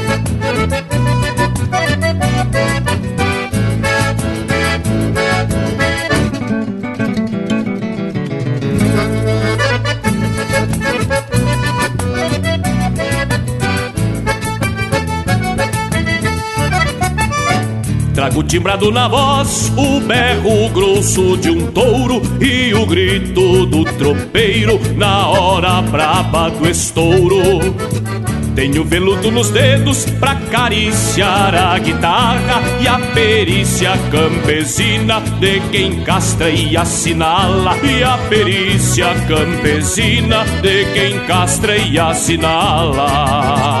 Trago timbrado na voz o berro grosso de um touro e o grito do tropeiro na hora braba do estouro. Tenho veludo nos dedos pra acariciar a guitarra e a perícia campesina de quem castra e assinala. E a perícia campesina de quem castra e assinala.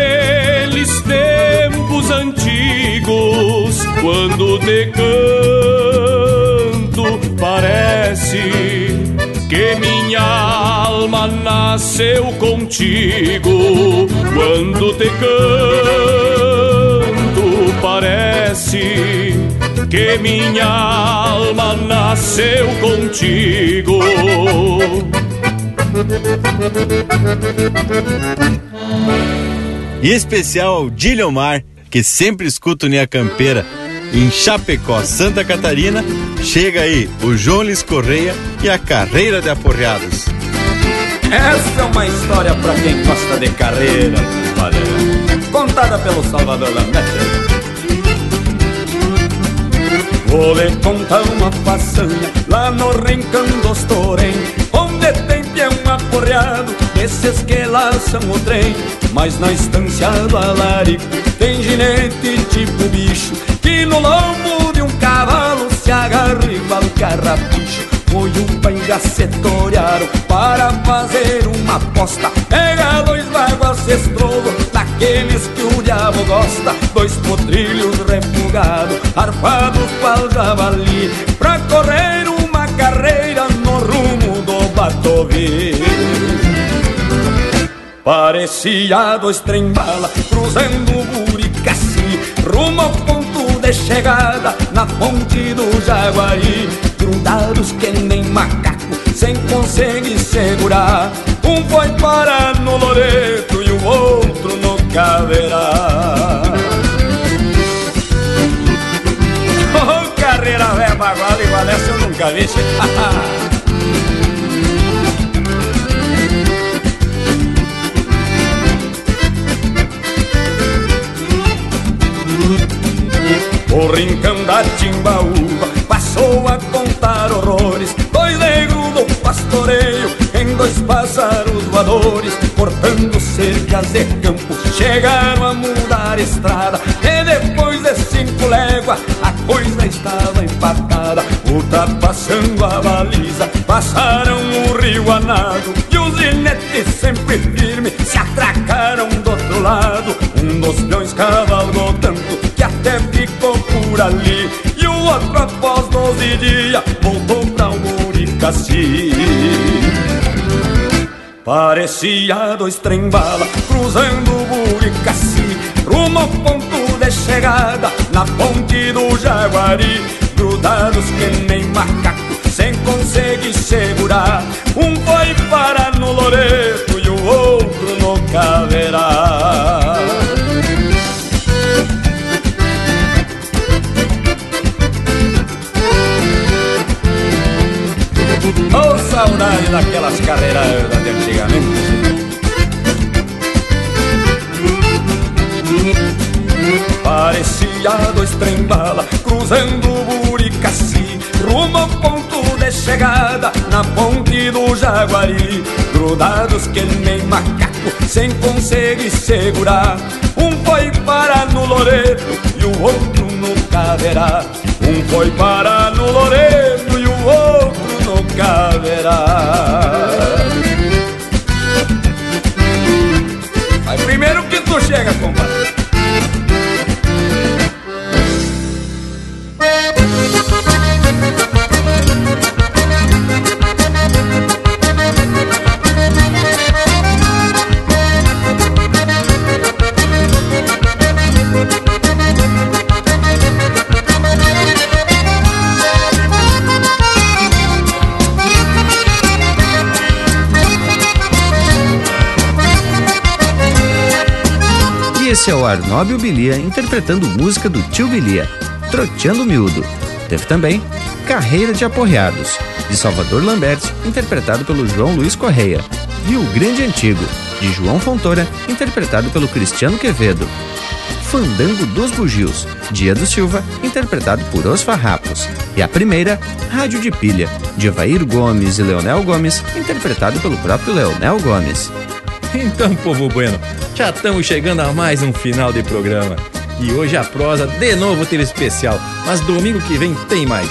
quando te canto, parece que minha alma nasceu contigo. Quando te canto, parece que minha alma nasceu contigo. E especial ao que sempre escuta o Nia Campeira em Chapecó, Santa Catarina. Chega aí o João Lis Correia e a carreira de aporreados. Essa é uma história pra quem gosta de carreira, valeu. Contada pelo Salvador Lamete. Vou lhe contar uma façanha lá no Rincão dos Torém, onde tem peão aporreado, desses que laçam o trem. Mas na estância do alarico tem ginete tipo bicho, que no lombo de um cavalo se agarra igual carrapicho. Foi um pangacetoriaram para fazer uma aposta. Pega dois baguas estrolo daqueles que o diabo gosta. Dois potrilhos refugados, arfados pal javali Pra correr uma carreira no rumo do Batovi Parecia dois trem-bala cruzando o Buricaci Rumo ao ponto de chegada na ponte do Jaguari Grudados que nem macaco, sem conseguir segurar. Um foi parar no Loreto e o outro no Caveirá. Oh, carreira velha baguala igual essa eu nunca vi O rincão da timbaúba passou a contar horrores. Dois negros do pastoreio em dois pássaros voadores Cortando cercas de campo. Chegaram a mudar a estrada E depois de cinco léguas a coisa estava empatada Ultrapassando tá a baliza passaram o rio anado E os inetes sempre firme se atracaram do outro lado. Um dos peões cavalos e o outro após doze dias voltou pra Muricaci. Parecia dois trem-bala cruzando o Buricaci Rumo ao ponto de chegada na ponte do Jaguari. Grudados que nem macaco sem conseguir segurar. Um foi parar no Loreto e o outro no Caverá Oh, saudade daquelas carreiras de antigamente. Parecia dois trem-bala cruzando o Buricaci Rumo ao ponto de chegada na ponte do Jaguari Grudados que nem macaco sem conseguir segurar. Um foi parar no Loreto e o outro no Caverá. Um foi parar no Loreto e o outro Caverá. Mas primeiro que tu chega, compadre Esse é o Arnóbio Bilia interpretando música do tio Bilia, Troteando Miúdo. Teve também Carreira de Aporreados, de Salvador Lambert, interpretado pelo João Luiz Correia. E O Grande Antigo, de João Fontoura, interpretado pelo Cristiano Quevedo. Fandango dos Bugios, Dia do Silva, interpretado por Os Farrapos. E a primeira, Rádio de Pilha, de Evair Gomes e Leonel Gomes, interpretado pelo próprio Leonel Gomes. Então, povo bueno, já estamos chegando a mais um final de programa. E hoje a prosa de novo teve especial, mas domingo que vem tem mais.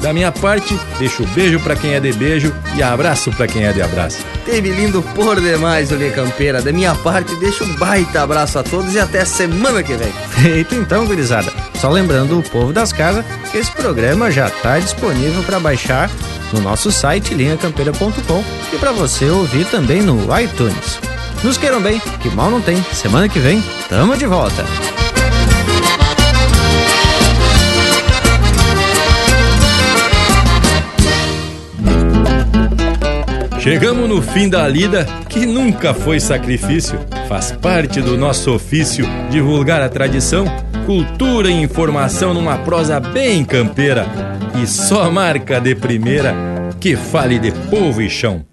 Da minha parte, deixo beijo para quem é de beijo e abraço para quem é de abraço. Teve lindo por demais, Olê Campeira. Da minha parte, deixo um baita abraço a todos e até semana que vem. Feito então, gurizada. Só lembrando o povo das casas que esse programa já está disponível para baixar no nosso site linhacampeira.com e para você ouvir também no iTunes. Nos queiram bem, que mal não tem. Semana que vem, tamo de volta. Chegamos no fim da lida, que nunca foi sacrifício. Faz parte do nosso ofício divulgar a tradição, cultura e informação numa prosa bem campeira. E só marca de primeira que fale de povo e chão.